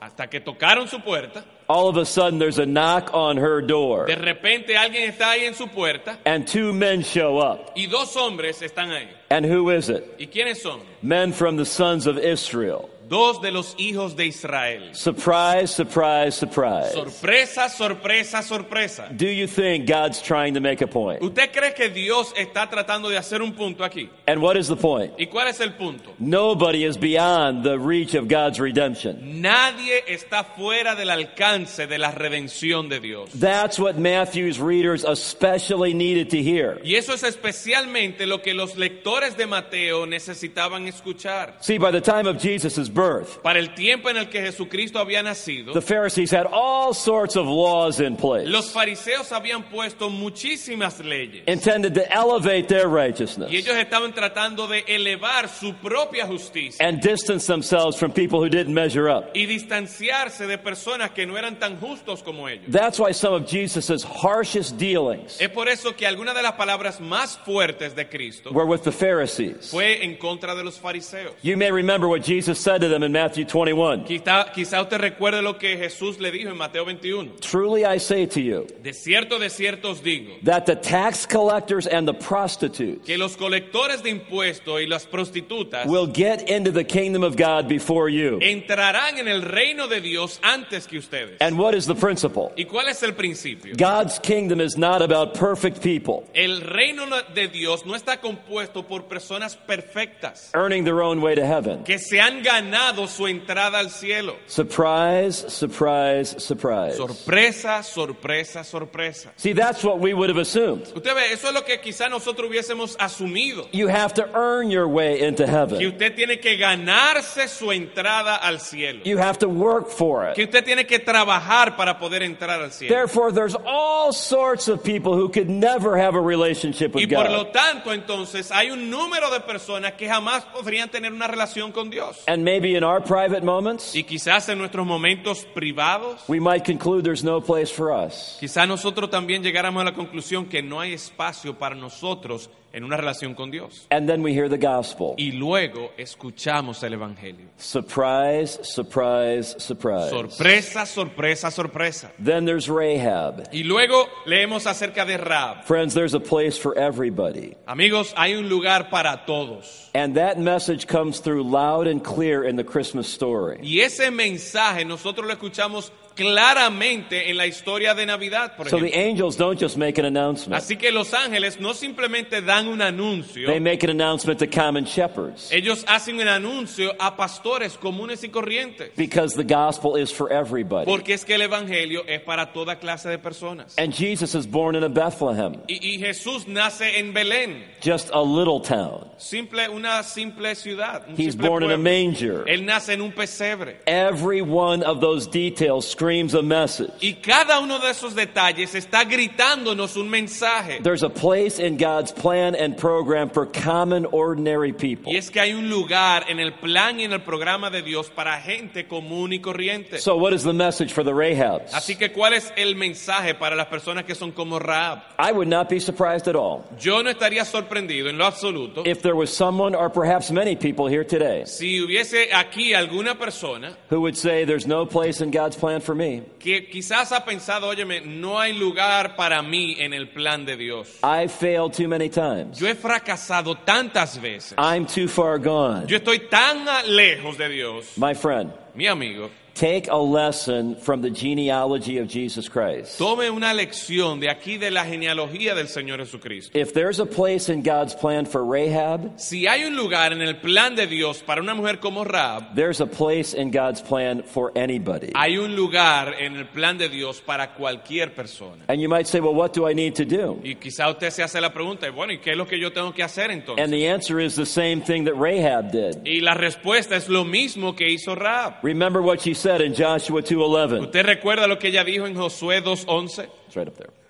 Hasta que tocaron su puerta. All of a sudden, there's a knock on her door, De repente alguien está ahí en su puerta and two men show up. y dos hombres están ahí. And who is it? ¿Y quiénes son? Men from the sons of Israel. Dos de los hijos de Israel. Surprise, surprise, surprise. Sorpresa, sorpresa, sorpresa. Do you think God's trying to make a point? ¿Usted cree que Dios está tratando de hacer un punto aquí? And what is the point? ¿Y cuál es el punto? Nobody is beyond the reach of God's redemption. Nadie está fuera del alcance de la redención de Dios. That's what Matthew's readers especially needed to hear. Y eso es especialmente lo que los lectores de Mateo necesitaban escuchar. See, by the time of Jesus' birth, Para el tiempo en el que Jesucristo había nacido, the Pharisees had all sorts of laws in place los fariseos habían puesto muchísimas leyes. intended to elevate their righteousness. Y ellos estaban tratando de elevar su propia justicia and distance themselves from people who didn't measure up. y distanciarse de personas que no eran tan justos como ellos. That's why some of Jesus' harshest dealings Es por eso que algunas de las palabras más fuertes de Cristo were with the Pharisees. fue en contra de los fariseos. You may remember what Jesus said to them in Matthew 21. Quizá, quizá usted recuerde lo que Jesús le dijo en Mateo 21. Truly I say to you De cierto, de cierto os digo, that the tax collectors and the prostitutes que los colectores de impuestos y las prostitutas will get into the kingdom of God before you. entrarán en el reino de Dios antes que ustedes. And what is the principle? ¿Y cuál es el principio? God's kingdom is not about perfect people El reino de Dios no está compuesto por personas perfectas earning their own way to heaven. que se han ganado su entrada al cielo. Surprise, surprise, surprise. Sorpresa, sorpresa, sorpresa. See, that's what we would have assumed. Usted ve, eso es lo que quizá nosotros hubiésemos asumido. You have to earn your way into Que heaven. usted tiene que ganarse su entrada al cielo. You have to work for Que it. usted tiene que trabajar para poder entrar al cielo. Therefore, there's all sorts of people who could never have a relationship Y with por lo God. tanto, entonces, hay un número de personas que jamás podrían tener una relación con Dios. And maybe in our private moments, Y quizás en nuestros momentos privados, we might conclude there's no place for us. quizás nosotros también llegáramos a la conclusión que no hay espacio para nosotros en una relación con Dios. And then we hear the gospel. Y luego escuchamos el Evangelio. Surprise, surprise, surprise. Sorpresa, sorpresa, sorpresa. Then there's Rahab. Y luego leemos acerca de Raab. Friends, there's a place for everybody. Amigos, hay un lugar para todos. And that message comes through loud and clear in the Christmas story. Y ese mensaje nosotros lo escuchamos claramente en la historia de Navidad, por So the angels don't just make an announcement. Así que los ángeles no simplemente dan un anuncio, They make an announcement to common shepherds ellos hacen un anuncio a pastores comunes y corrientes. because the gospel is for everybody. Porque es que el Evangelio es para toda clase de personas. And Jesus is born in a Bethlehem, Y, y Jesús nace en Belén, just a little town. simple, una simple ciudad. He's simple born in a manger. Él nace en un pesebre. Every one of those details screams a message. Y cada uno de esos detalles está gritándonos un mensaje. There's a place in God's plan and program for common, ordinary people. Y es que hay un lugar en el plan y en el programa de Dios para gente común y corriente. So, what is the message for the Rahabs? Así que, ¿cuál es el mensaje para las personas que son como Raab? I would not be surprised at all Yo no estaría sorprendido en lo absoluto if there was someone, or perhaps many people here today, si hubiese aquí alguna persona who would say, There's no place in God's plan for me. que quizás ha pensado, óyeme, no hay lugar para mí en el plan de Dios. I failed too many times. Yo he fracasado tantas veces. I'm too far gone. Yo estoy tan lejos de Dios. My friend, Mi amigo, take a lesson from the genealogy of Jesus Christ. tome una lección de aquí de la genealogía del Señor Jesucristo. If there's a place in God's plan for Rahab, Si hay un lugar en el plan de Dios para una mujer como Raab, there's a place in God's plan for anybody. hay un lugar en el plan de Dios para cualquier persona. And you might say, well, what do I need to do? Y quizá usted se hace la pregunta, bueno, ¿y qué es lo que yo tengo que hacer entonces? And the answer is the same thing that Rahab did. Y la respuesta es lo mismo que hizo Raab. Remember what she said in Joshua 2:11. ¿Usted recuerda lo que ella dijo en Josué 2.11? It's right up there.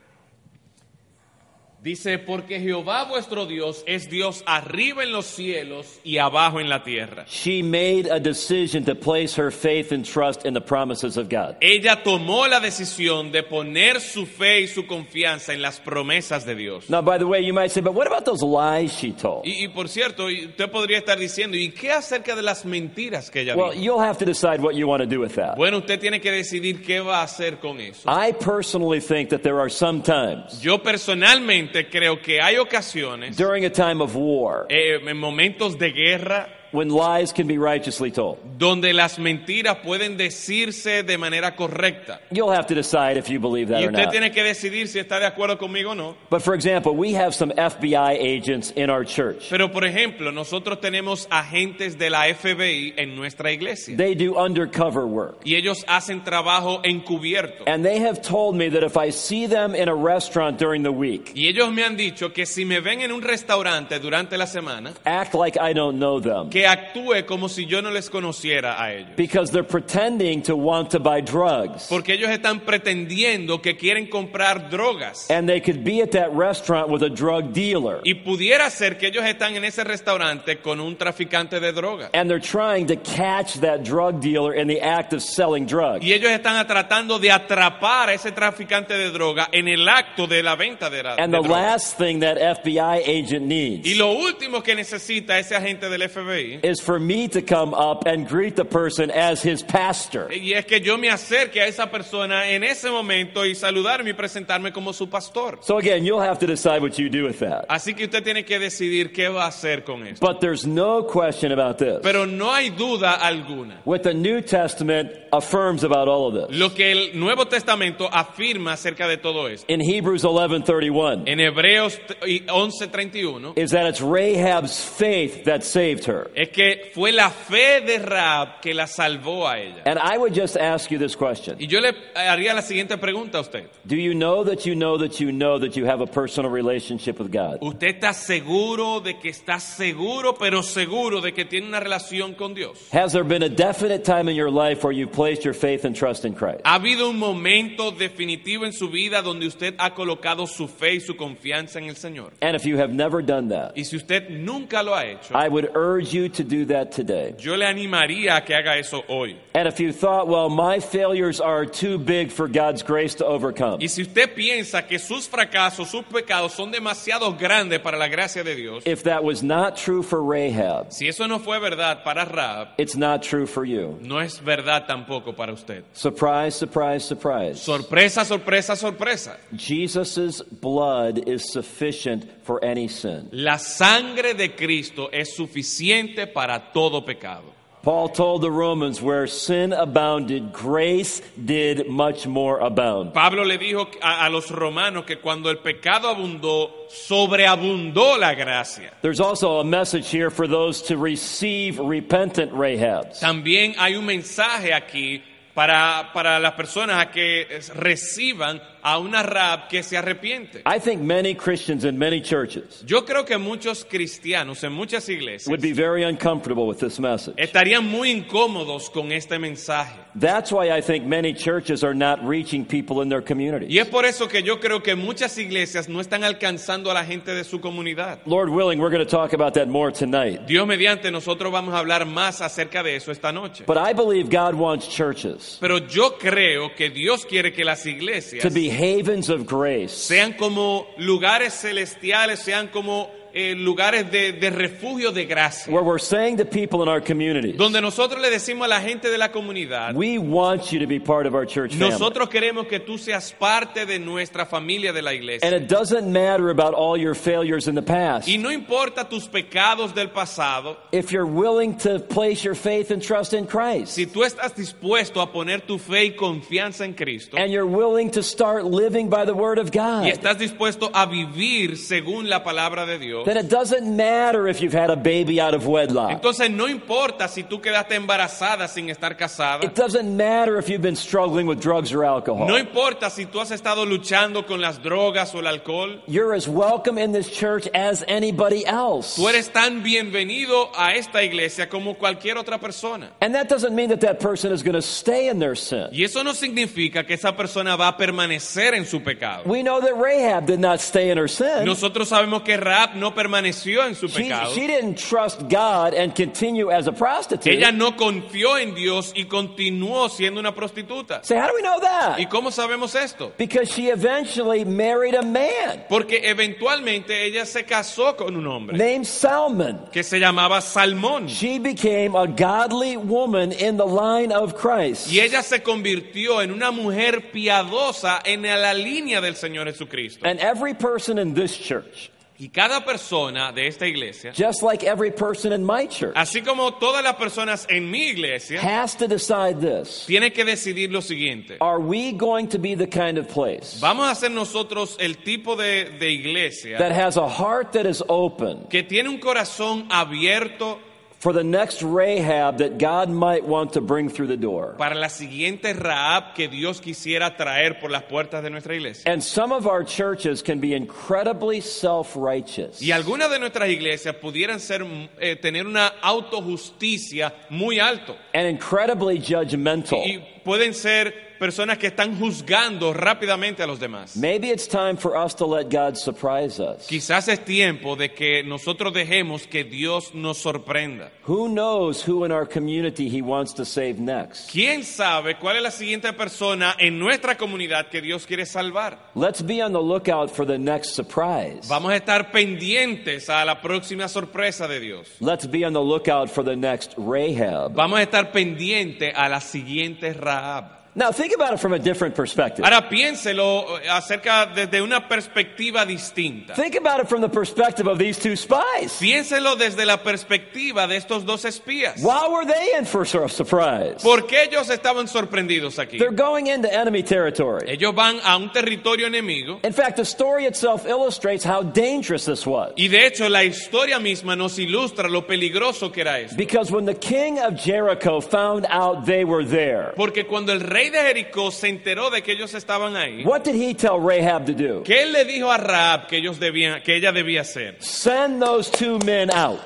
Dice, porque Jehová vuestro Dios es Dios arriba en los cielos y abajo en la tierra. She made a decision to place her faith and trust in the promises of God. Ella tomó la decisión de poner su fe y su confianza en las promesas de Dios. Now, by the way, you might say, but what about those lies she told? Y, y por cierto, usted podría estar diciendo, ¿y qué acerca de las mentiras que ella Well, dijo? you'll have to decide what you want to do with that. Bueno, usted tiene que decidir qué va a hacer con eso. I personally think that there are some times Yo personalmente creo que hay ocasiones, during a time of war. eh, en momentos de guerra, when lies can be righteously told. donde las mentiras pueden decirse de manera correcta. You'll have to decide if you believe that Y or usted not. tiene que decidir si está de acuerdo conmigo o no. But for example, we have some FBI agents in our church. Pero por ejemplo, nosotros tenemos agentes de la FBI en nuestra iglesia. They do undercover work. Y ellos hacen trabajo encubierto. And they have told me that if I see them in a restaurant during the week, Y ellos me han dicho que si me ven en un restaurante durante la semana, act like I don't know them que actúe como si yo no les conociera a ellos. because they're pretending to want to buy drugs. Porque ellos están pretendiendo que quieren comprar drogas. And they could be at that restaurant with a drug dealer. Y pudiera ser que ellos están en ese restaurante con un traficante de drogas. And they're trying to catch that drug dealer in the act of selling drugs. Y ellos están tratando de atrapar a ese traficante de droga en el acto de la venta de, la, And de the drogas. last thing that FBI agent Y needs lo último que necesita ese agente del FBI is for me to come up and greet the person as his pastor. y es que yo me acerque a esa persona en ese momento y saludarme y presentarme como su pastor. So again, you'll have to decide what you do with that. Así que usted tiene que decidir qué va a hacer con esto. But there's no question about this. Pero no hay duda alguna. What the New Testament affirms about all of this. Lo que el Nuevo Testamento afirma acerca de todo esto. In Hebrews 11:31 En Hebreos 11:31 is that it's Rahab's faith that saved her. Es que fue la fe de Raab que la salvó a ella. And I would just ask you this question. Y yo le haría la siguiente pregunta a usted. Do you know that you know that you know that you have a personal relationship with God? ¿Usted está seguro de que está seguro, pero seguro de que tiene una relación con Dios? Has there been a definite time in your life where you placed your faith and trust in Christ? ¿Ha habido un momento definitivo en su vida donde usted ha colocado su fe y su confianza en el Señor? And if you have never done that, Y si usted nunca lo ha hecho, I would urge you to do that today. yo le animaría a que haga eso hoy. And if you thought, well, my failures are too big for God's grace to overcome, Y si usted piensa que sus fracasos, sus pecados son demasiado grandes para la gracia de Dios, if that was not true for Rahab, si eso no fue verdad para Raab, it's not true for you. no es verdad tampoco para usted. Surprise, surprise, surprise. Sorpresa, sorpresa, sorpresa. Jesus' blood is sufficient for any sin. La sangre de Cristo es suficiente para todo pecado. Paul told the Romans, where sin abounded, grace did much more abound. Pablo le dijo a, a los romanos que cuando el pecado abundó, sobreabundó la gracia. There's also a message here for those to receive repentant Rahabs. También hay un mensaje aquí para, para las personas a que reciban a una Raab que se arrepiente. I think many Christians in many churches Yo creo que muchos cristianos en muchas iglesias would be very uncomfortable with this message. estarían muy incómodos con este mensaje. That's why I think many churches are not reaching people in their Y communities. es por eso que yo creo que muchas iglesias no están alcanzando a la gente de su comunidad. Lord willing, we're going to talk about that more tonight. Dios mediante nosotros vamos a hablar más acerca de eso esta noche. But I believe God wants churches Pero yo creo que Dios quiere que las iglesias to be havens of grace, sean como lugares celestiales, sean como eh, lugares de, de refugio de gracia. where we're saying to people in our communities, Donde nosotros le decimos a la gente de la comunidad, we want you to be part of our church family. nosotros queremos que tú seas parte de nuestra familia de la iglesia. And it doesn't matter about all your failures in the past. Y no importa tus pecados del pasado, If you're willing to place your faith and trust in Christ, si tú estás dispuesto a poner tu fe y confianza en Cristo, and you're willing to start living by the Word of God. y estás dispuesto a vivir según la palabra de Dios, then it doesn't matter if you've had a baby out of wedlock. entonces no importa si tú quedaste embarazada sin estar casada, It doesn't matter if you've been struggling with drugs or alcohol. no importa si tú has estado luchando con las drogas o el alcohol, You're as welcome in this church as anybody else. tú eres tan bienvenido a esta iglesia como cualquier otra persona. And that doesn't mean that that person is going to stay in their sin. Y eso no significa que esa persona va a permanecer en su pecado. We know that Rahab did not stay in her sin. Nosotros sabemos que Raab no permaneció en su She, pecado. she didn't trust God and continue as a prostitute. Ella no confió en Dios y continuó siendo una prostituta. Say, how do we know that? ¿Y cómo sabemos esto? Because she eventually married a man Porque eventualmente ella se casó con un hombre named Salmon. que se llamaba Salmón. She became a godly woman in the line of Christ. Y ella se convirtió en una mujer piadosa en la línea del Señor Jesucristo. And every person in this church, Y cada persona de esta iglesia, just like every person in my church, así como todas las personas en mi iglesia, has to decide this. tiene que decidir lo siguiente. Are we going to be the kind of place Vamos a ser nosotros el tipo de, de iglesia that has a heart that is open que tiene un corazón abierto for the next Rahab that God might want to bring through the door? para la siguiente Raab que Dios quisiera traer por las puertas de nuestra iglesia. And some of our churches can be incredibly self righteous. Y algunas de nuestras iglesias pudieran ser, eh, tener una autojusticia muy alto. And incredibly judgmental. Y pueden ser personas que están juzgando rápidamente a los demás. Maybe it's time for us to let God surprise us. Quizás es tiempo de que nosotros dejemos que Dios nos sorprenda. Who knows who in our community He wants to save next? ¿Quién sabe cuál es la siguiente persona en nuestra comunidad que Dios quiere salvar? Let's be on the lookout for the next surprise. Vamos a estar pendientes a la próxima sorpresa de Dios. Let's be on the lookout for the next Rahab. Vamos a estar pendientes a la siguiente Rahab. Now, think about it from a different perspective. Ahora piénselo eh, acerca desde una perspectiva distinta. Think about it from the perspective of these two spies. Piénselo desde la perspectiva de estos dos espías. Why were they in for a surprise? ¿Por qué ellos estaban sorprendidos aquí? They're going into enemy territory. Ellos van a un territorio enemigo In fact, the story itself illustrates how dangerous this was. y de hecho la historia misma nos ilustra lo peligroso que era esto. Because when the king of Jericho found out they were there, Porque cuando el rey de Jericó se enteró de que ellos estaban ahí, what did he tell Rahab to do? ¿qué él le dijo a Raab que ellos debían, que ella debía hacer? Send those two men out.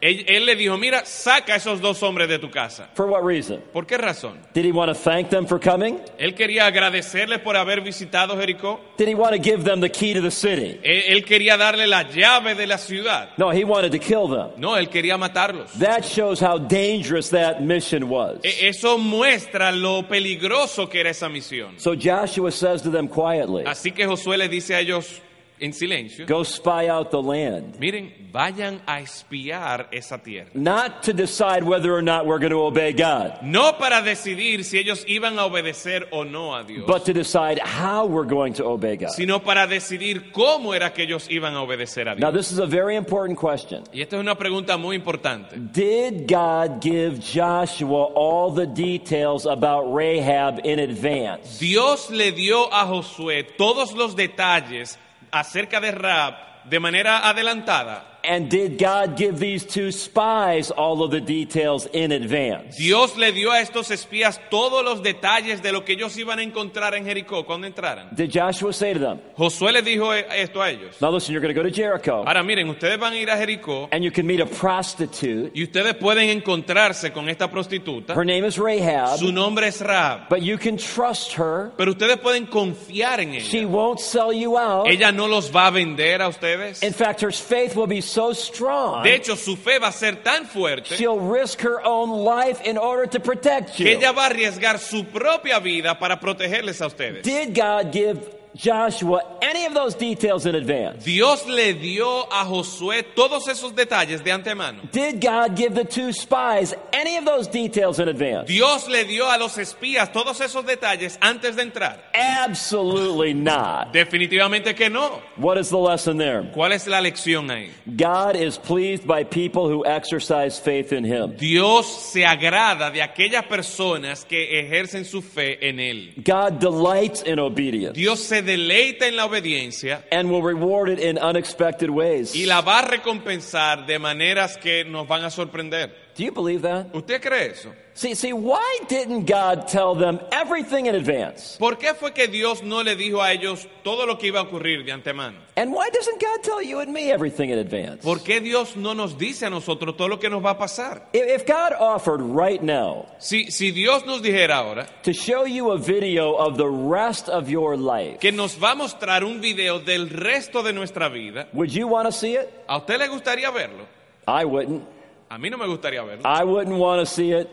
Él, él le dijo, mira, saca a esos dos hombres de tu casa. For what reason? ¿Por qué razón? Did he want to thank them for coming? Él quería agradecerles por haber visitado Jericó. Did he want to give them the key to the city? Él, él quería darle la llave de la ciudad. No, he wanted to kill them. No, él quería matarlos. That shows how dangerous that mission was. E- Eso muestra lo peligroso que era esa misión. So Joshua says to them quietly, Así que Josué le dice a ellos en silencio, Go spy out the land. miren, vayan a espiar esa tierra. Not to decide whether or not we're going to obey God, No para decidir si ellos iban a obedecer o no a Dios, but to decide how we're going to obey God. sino para decidir cómo era que ellos iban a obedecer a Dios. Now, this is a very important question. Y esta es una pregunta muy importante. Did God give Joshua all the details about Rahab in advance? Dios le dio a Josué todos los detalles acerca de Raab de manera adelantada. And did God give these two spies all of the details in advance? Dios le dio a estos espías todos los detalles de lo que ellos iban a encontrar en Jericó cuando entraran. Did Joshua say to them, Josué les dijo esto a ellos. Now listen, you're going to go to Jericho Ahora miren, ustedes van a ir a Jericó and you can meet a prostitute. y ustedes pueden encontrarse con esta prostituta. Her name is Rahab, Su nombre es Rahab. but you can trust her. Pero ustedes pueden confiar en ella. She won't sell you out. Ella no los va a vender a ustedes. In fact, her faith will be so strong, De hecho, su fe va a ser tan fuerte she'll risk her own life in order to protect que you. ella va a arriesgar su propia vida para protegerles a ustedes. Did God give Joshua any of those details in advance? Dios le dio a Josué todos esos detalles de antemano. Did God give the two spies any of those details in advance? Dios le dio a los espías todos esos detalles antes de entrar. Absolutely not. Definitivamente que no. What is the lesson there? ¿Cuál es la lección ahí? God is pleased by people who exercise faith in Him. Dios se agrada de aquellas personas que ejercen su fe en Él. God delights in obedience Dios se deleita en la obediencia and will reward it in unexpected ways. y la va a recompensar de maneras que nos van a sorprender. Do you believe that? ¿Usted cree eso? See, see, why didn't God tell them everything in advance? ¿Por qué fue que Dios no le dijo a ellos todo lo que iba a ocurrir de antemano? And why doesn't God tell you and me everything in advance? ¿Por qué Dios no nos dice a nosotros todo lo que nos va a pasar? If if God offered right now Si, si Dios nos dijera ahora to show you a video of the rest of your life, que nos va a mostrar un video del resto de nuestra vida, would you want to see it? ¿a usted le gustaría verlo? I wouldn't. A mí no me gustaría verlo. I wouldn't want to see it.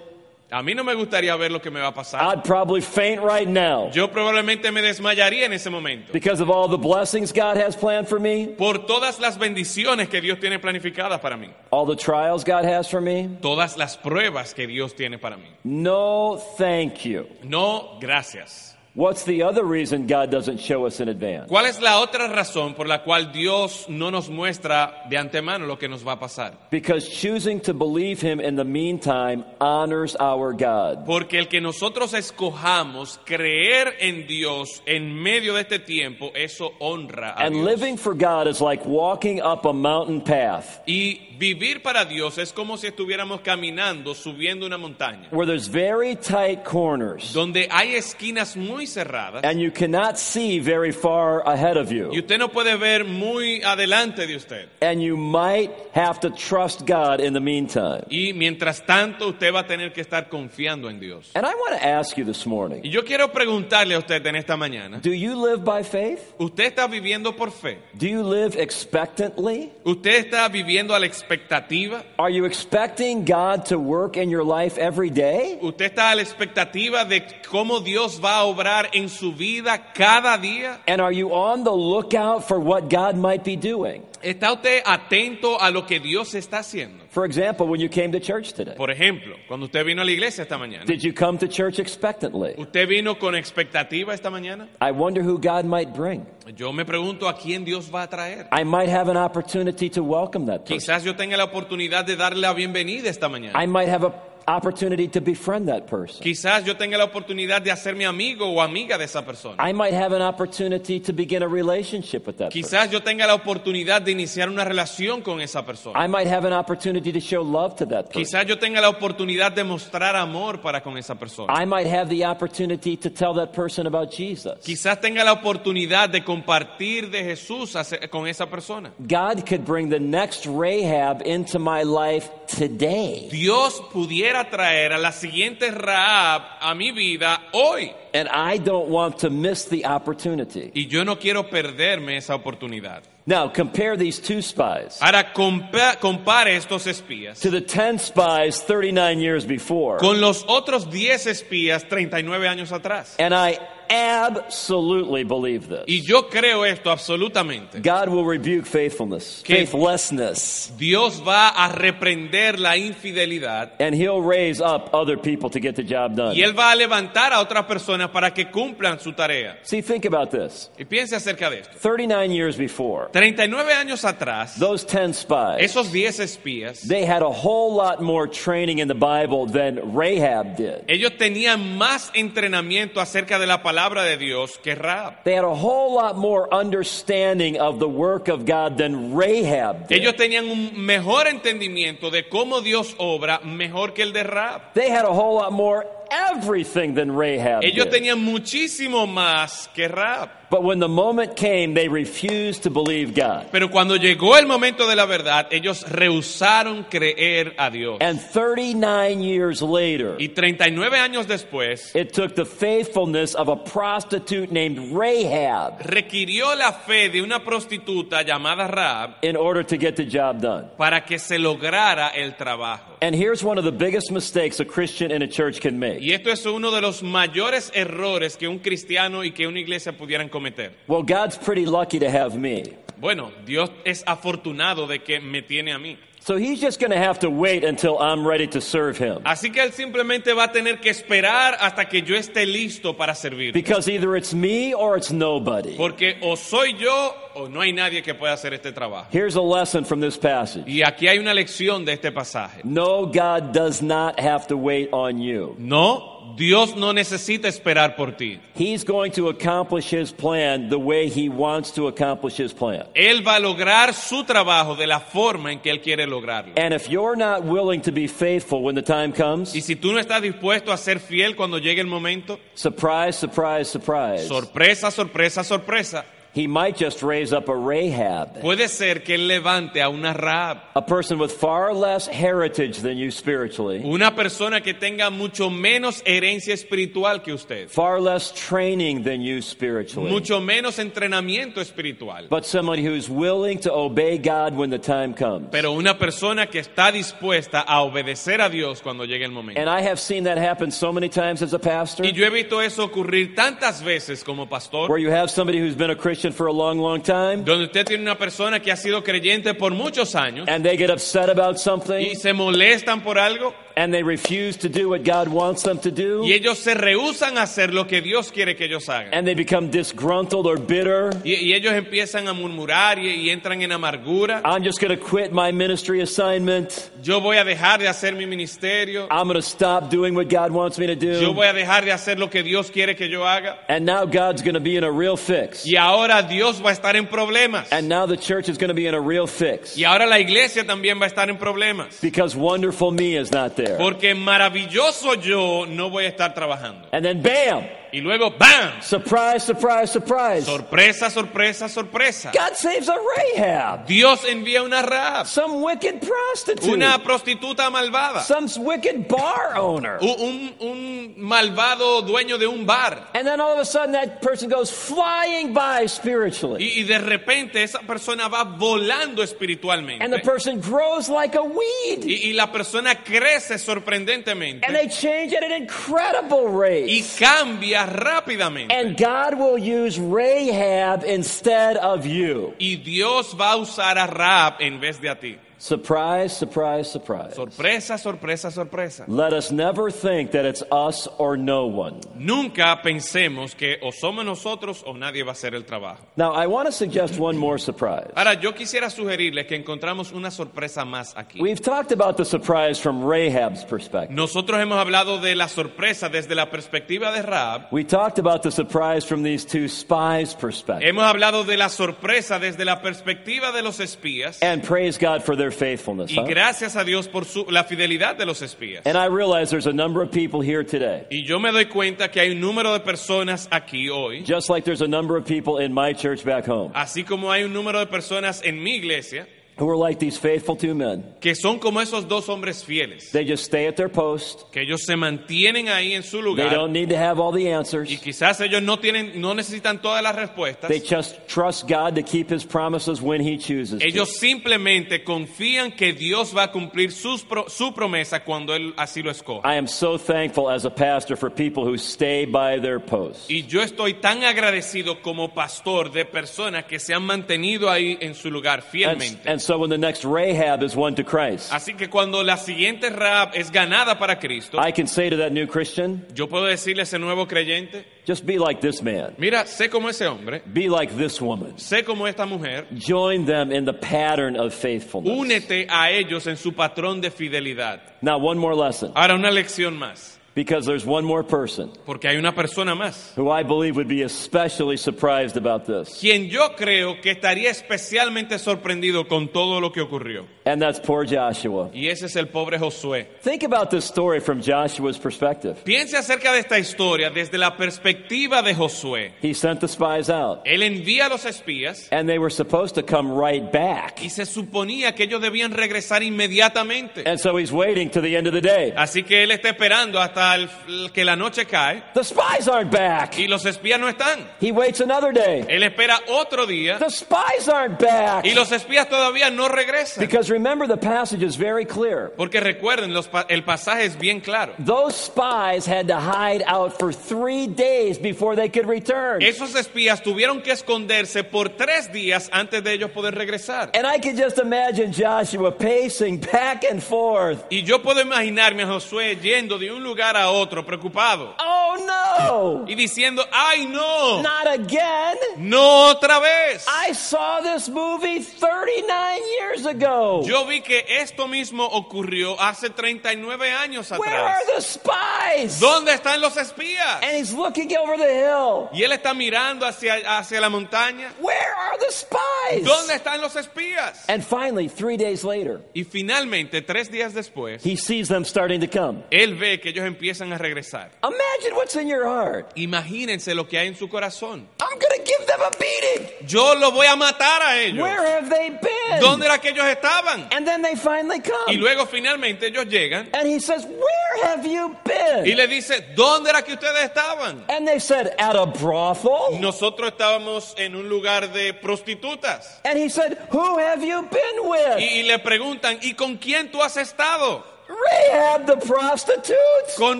A mí no me gustaría ver lo que me va a pasar. I'd probably faint right now Yo probablemente me desmayaría en ese momento. because of all the blessings God has planned for me, Por todas las bendiciones que Dios tiene planificadas para mí. all the trials God has for me. Todas las pruebas que Dios tiene para mí. No, thank you. No, gracias. What's the other reason God doesn't show us in advance? ¿Cuál es la otra razón por la cual Dios no nos muestra de antemano lo que nos va a pasar? Because choosing to believe Him in the meantime honors our God. Porque el que nosotros escojamos creer en Dios en medio de este tiempo, eso honra a And Dios. living for God is like walking up a mountain path Y vivir para Dios es como si estuviéramos caminando, subiendo una montaña, where there's very tight corners donde hay esquinas muy cerradas and you cannot see very far ahead of y you. usted no puede ver muy adelante de usted. And you might have to trust God in the meantime. Y mientras tanto usted va a tener que estar confiando en Dios. And I want to ask you this Y morning yo quiero preguntarle a usted en esta mañana, do you live by faith? ¿usted está viviendo por fe? Do you live expectantly? ¿Usted está viviendo a la expectativa? Are you expecting God to work in your life every day? ¿Usted está a la expectativa de cómo Dios va a obrar en su vida cada día? And are you on the lookout for what God might be doing? ¿Está usted atento a lo que Dios está haciendo? For example, when you came to church today, Por ejemplo, cuando usted vino a la iglesia esta mañana, did you come to church expectantly? ¿usted vino con expectativa esta mañana? I wonder who God might bring. Yo me pregunto a quién Dios va a traer. I might have an opportunity to welcome that person. Quizás yo tenga la oportunidad de darle la bienvenida esta mañana. I might have an opportunity to befriend that person. Quizás yo tenga la oportunidad de hacerme amigo o amiga de esa persona. I might have an opportunity to begin a relationship with that person. Quizás yo tenga la oportunidad de iniciar una relación con esa persona. I might have an opportunity to show love to that person. Quizás yo tenga la oportunidad de mostrar amor para con esa persona. I might have the opportunity to tell that person about Jesus. Quizás tenga la oportunidad de compartir de Jesús hace- con esa persona. God could bring the next Rahab into my life today. Dios pudiera traer a la siguiente Raab a mi vida hoy. And I don't want to miss the opportunity. Y yo no quiero perderme esa oportunidad. Now, compare these two spies Ahora compa- compare estos espías to the 10 spies 39 years before. con los otros 10 espías 39 años atrás. And I absolutely believe this. Y yo creo esto absolutamente. God will rebuke faithfulness, Que- faithlessness, Dios va a reprender la infidelidad and He'll raise up other people to get the job done. y Él va a levantar a otras personas para que cumplan su tarea. See, think about this. Y piense acerca de esto. 39 years before, 39 años atrás, those 10 spies, esos 10 espías, they had a whole lot more training in the Bible than Rahab did. ellos tenían más entrenamiento acerca de la palabra palabra de Dios que Rahab. They had a whole lot more understanding of the work of God than Rahab did. Ellos tenían un mejor entendimiento de cómo Dios obra mejor que el de Rahab. They had a whole lot more everything than Rahab Ellos did. tenían muchísimo más que Rahab. But when the moment came, they refused to believe God. Pero cuando llegó el momento de la verdad, ellos rehusaron creer a Dios. And 39 years later, Y 39 años después, it took the faithfulness of a prostitute named Rahab requirió la fe de una prostituta llamada Rahab in order to get the job done. para que se lograra el trabajo. And here's one of the biggest mistakes a Christian in a church can make. Y esto es uno de los mayores errores que un cristiano y que una iglesia pudieran cometer. Well, God's pretty lucky to have me. Bueno, Dios es afortunado de que me tiene a mí. So he's just going to have to wait until I'm ready to serve him. Así que él simplemente va a tener que esperar hasta que yo esté listo para servir. Because either it's me or it's nobody. Porque o soy yo o no hay nadie que pueda hacer este trabajo. Here's a lesson from this passage. Y aquí hay una lección de este pasaje. No, God does not have to wait on you. No, Dios no necesita esperar por ti. He's going to accomplish his plan the way he wants to accomplish his plan. Él va a lograr su trabajo de la forma en que Él quiere lograrlo. And if you're not willing to be faithful when the time comes, Y si tú no estás dispuesto a ser fiel cuando llegue el momento, surprise, surprise, surprise, sorpresa, sorpresa, sorpresa, he might just raise up a Rahab, puede ser que Él levante a una Rahab, a person with far less heritage than you spiritually, una persona que tenga mucho menos herencia espiritual que usted, far less training than you spiritually, mucho menos entrenamiento espiritual, but somebody who's willing to obey God when the time comes. pero una persona que está dispuesta a obedecer a Dios cuando llegue el momento. And I have seen that happen so many times as a pastor, Y yo he visto eso ocurrir tantas veces como pastor. where you have somebody who's been a Christian for a long, long time, donde usted tiene una persona que ha sido creyente por muchos años and they get upset about y something, se molestan por algo and they refuse to do what God wants them to do, y ellos se rehusan a hacer lo que Dios quiere que ellos hagan. and they become disgruntled or bitter. Y, y ellos empiezan a murmurar y, y entran en amargura. I'm just going to quit my ministry assignment. Yo voy a dejar de hacer mi ministerio. I'm going to stop doing what God wants me to do. Yo voy a dejar de hacer lo que Dios quiere que yo haga. And now God's going to be in a real fix. Y ahora Dios va a estar en problemas. And now the church is going to be in a real fix. Y ahora la iglesia también va a estar en problemas. Because wonderful me is not there. Porque maravilloso yo no voy a estar trabajando. And then bam! Y luego, ¡bam! Surprise, surprise, surprise. Sorpresa, sorpresa, sorpresa. God saves a Rahab. Dios envía una Rahab, Some wicked prostitute. una prostituta malvada, Some wicked bar owner. un, un- malvado dueño de un bar. And then all of a sudden that person goes flying by spiritually. Y, y de repente esa persona va volando espiritualmente. And the person grows like a weed. Y, y la persona crece sorprendentemente And they change at an incredible rate. y cambia rápidamente. And God will use Rahab instead of you. Y Dios va a usar a Rahab en vez de a ti. Surprise, surprise, surprise. Sorpresa, sorpresa, sorpresa. Let us never think that it's us or no one. Nunca pensemos que o somos nosotros o nadie va a hacer el trabajo. Now, I want to suggest one more surprise. Ahora, yo quisiera sugerirle que encontramos una sorpresa más aquí. We've talked about the surprise from Rahab's perspective. Nosotros hemos hablado de la sorpresa desde la perspectiva de Rahab. We talked about the surprise from these two spies' perspective. Hemos hablado de la sorpresa desde la perspectiva de los espías. And praise God for their faithfulness. Y huh? gracias a Dios por su- la fidelidad de los espías. And I realize there's a number of people here today, Y yo me doy cuenta que hay un número de personas aquí hoy, just like there's a number of people in my church back home, así como hay un número de personas en mi iglesia, who are like these faithful two men. que son como esos dos hombres fieles, They just stay at their post. que ellos se mantienen ahí en su They lugar don't need to have all the answers. y quizás ellos no tienen, no necesitan todas las respuestas. They just trust God to keep His promises when He chooses. to. Ellos simplemente confían que Dios va a cumplir sus pro- su promesa cuando Él así lo escoja. I am so thankful as a pastor for people who stay by their post. Y yo estoy tan agradecido como pastor de personas que se han mantenido ahí en su lugar And, fielmente. and so when the next Rahab is won to Christ, Así que cuando la siguiente Rahab es ganada para Cristo, I can say to that new Christian, yo puedo decirle a ese nuevo creyente, just be like this man. mira, sé como ese hombre, Be like this woman. sé como esta mujer, Join them in the pattern of faithfulness. únete a ellos en su patrón de fidelidad. Now, one more lesson. Ahora una lección más. Because there's one more person porque hay una persona más, who I believe would be especially surprised about this. quien yo creo que estaría especialmente sorprendido con todo lo que ocurrió. And that's poor Joshua. Y ese es el pobre Josué. Think about this story from Joshua's perspective. Piense acerca de esta historia desde la perspectiva de Josué. He sent the spies out, Él envía a los espías and they were supposed to come right back. y se suponía que ellos debían regresar inmediatamente. And so he's waiting to the end of the day. Así que él está esperando hasta el- que la noche cae The spies aren't back. y los espías no están. He waits another day. Él espera otro día The spies aren't back. y los espías todavía no regresan. Because remember, the passage is very clear. Porque recuerden, los el pasaje es bien claro. Those spies had to hide out for three days before they could return. Esos espías tuvieron que esconderse por tres días antes de ellos poder regresar. And I can just imagine Joshua pacing back and forth. Y yo puedo imaginarme a Josué yendo de un lugar a otro preocupado Oh no! y diciendo, ay no, Not again! no otra vez. I saw this movie 39 years ago. Yo vi que esto mismo ocurrió hace 39 años Where atrás. are the spies? ¿Dónde están los espías? And he's looking over the hill. Y él está mirando hacia, hacia la montaña. Where are the spies? ¿Dónde están los espías? And finally, three days later, Y finalmente, tres días después, he sees them starting to come. él ve que ellos empiezan a regresar. Imagine what's in your heart. Imagínense lo que hay en su corazón. I'm to give them a beating. Yo lo voy a matar a ellos. Where have they been? ¿Dónde era que ellos estaban? And then they finally Y come. luego finalmente ellos llegan And he says, Where have you been? y le dice, ¿dónde era que ustedes estaban? And they said, At a brothel? Nosotros estábamos en un lugar de prostitutas. And he said, Who have you been with? Y, y le preguntan, ¿y con quién tú has estado? Rahab the prostitute. Con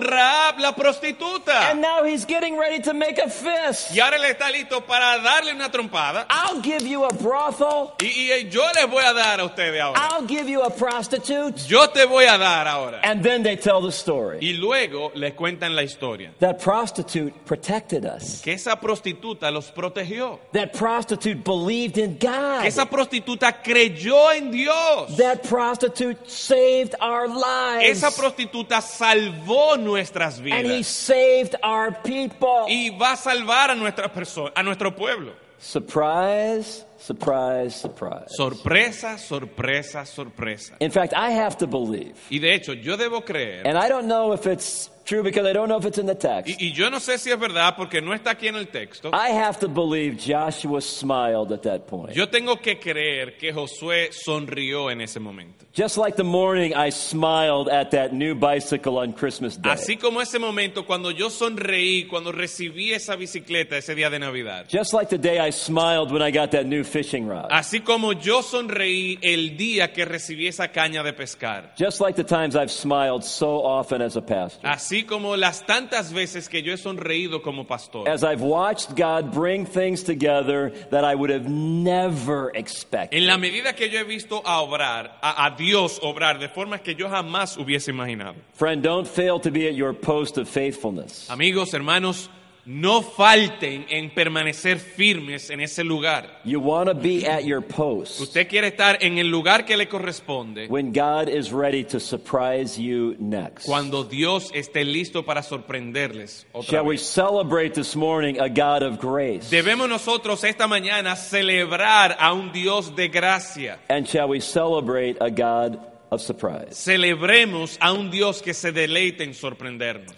Rahab, la prostituta. And now he's getting ready to make a fist. Y ahora él está listo para darle una trompada. I'll give you a brothel. Y, y yo les voy a dar a ustedes ahora. I'll give you a prostitute. Yo te voy a dar ahora. And then they tell the story. Y luego les cuentan la historia. That prostitute protected us. Que esa prostituta los protegió. That prostitute believed in God. Que esa prostituta creyó en Dios. That prostitute saved our lives. Esa prostituta salvó nuestras And he vidas. saved our people. Y va a salvar a nuestra persona, a nuestro pueblo. Surprise, surprise, surprise. Sorpresa, sorpresa, sorpresa. In fact, I have to believe, Y de hecho, yo debo creer, and I don't know if it's true because I don't know if it's in the text. y, y yo no sé si es verdad porque no está aquí en el texto, I have to believe Joshua smiled at that point. yo tengo que creer que Josué sonrió en ese momento. Just like the morning I smiled at that new bicycle on Christmas Day. Así como ese momento cuando yo sonreí, cuando recibí esa bicicleta ese día de Navidad. Just like the day I smiled when I got that new fishing rod. Así como yo sonreí el día que recibí esa caña de pescar. Just like the times I've smiled so often as a pastor. Así como las tantas veces que yo he sonreído como pastor. As I've watched God bring things together that I would have never expected. En la medida que yo he visto a obrar, a, a Dios obrar de formas que yo jamás hubiese imaginado. Friend, don't fail to be at your post of faithfulness. Amigos, hermanos, no falten en permanecer firmes en ese lugar. You want to be at your post Usted quiere estar en el lugar que le corresponde when God is ready to surprise you next. cuando Dios esté listo para sorprenderles. otra Shall we vez. celebrate this morning a God of grace? Debemos nosotros esta mañana celebrar a un Dios de gracia. And shall we celebrate a God of surprise? Celebremos a un Dios que se deleite en sorprendernos.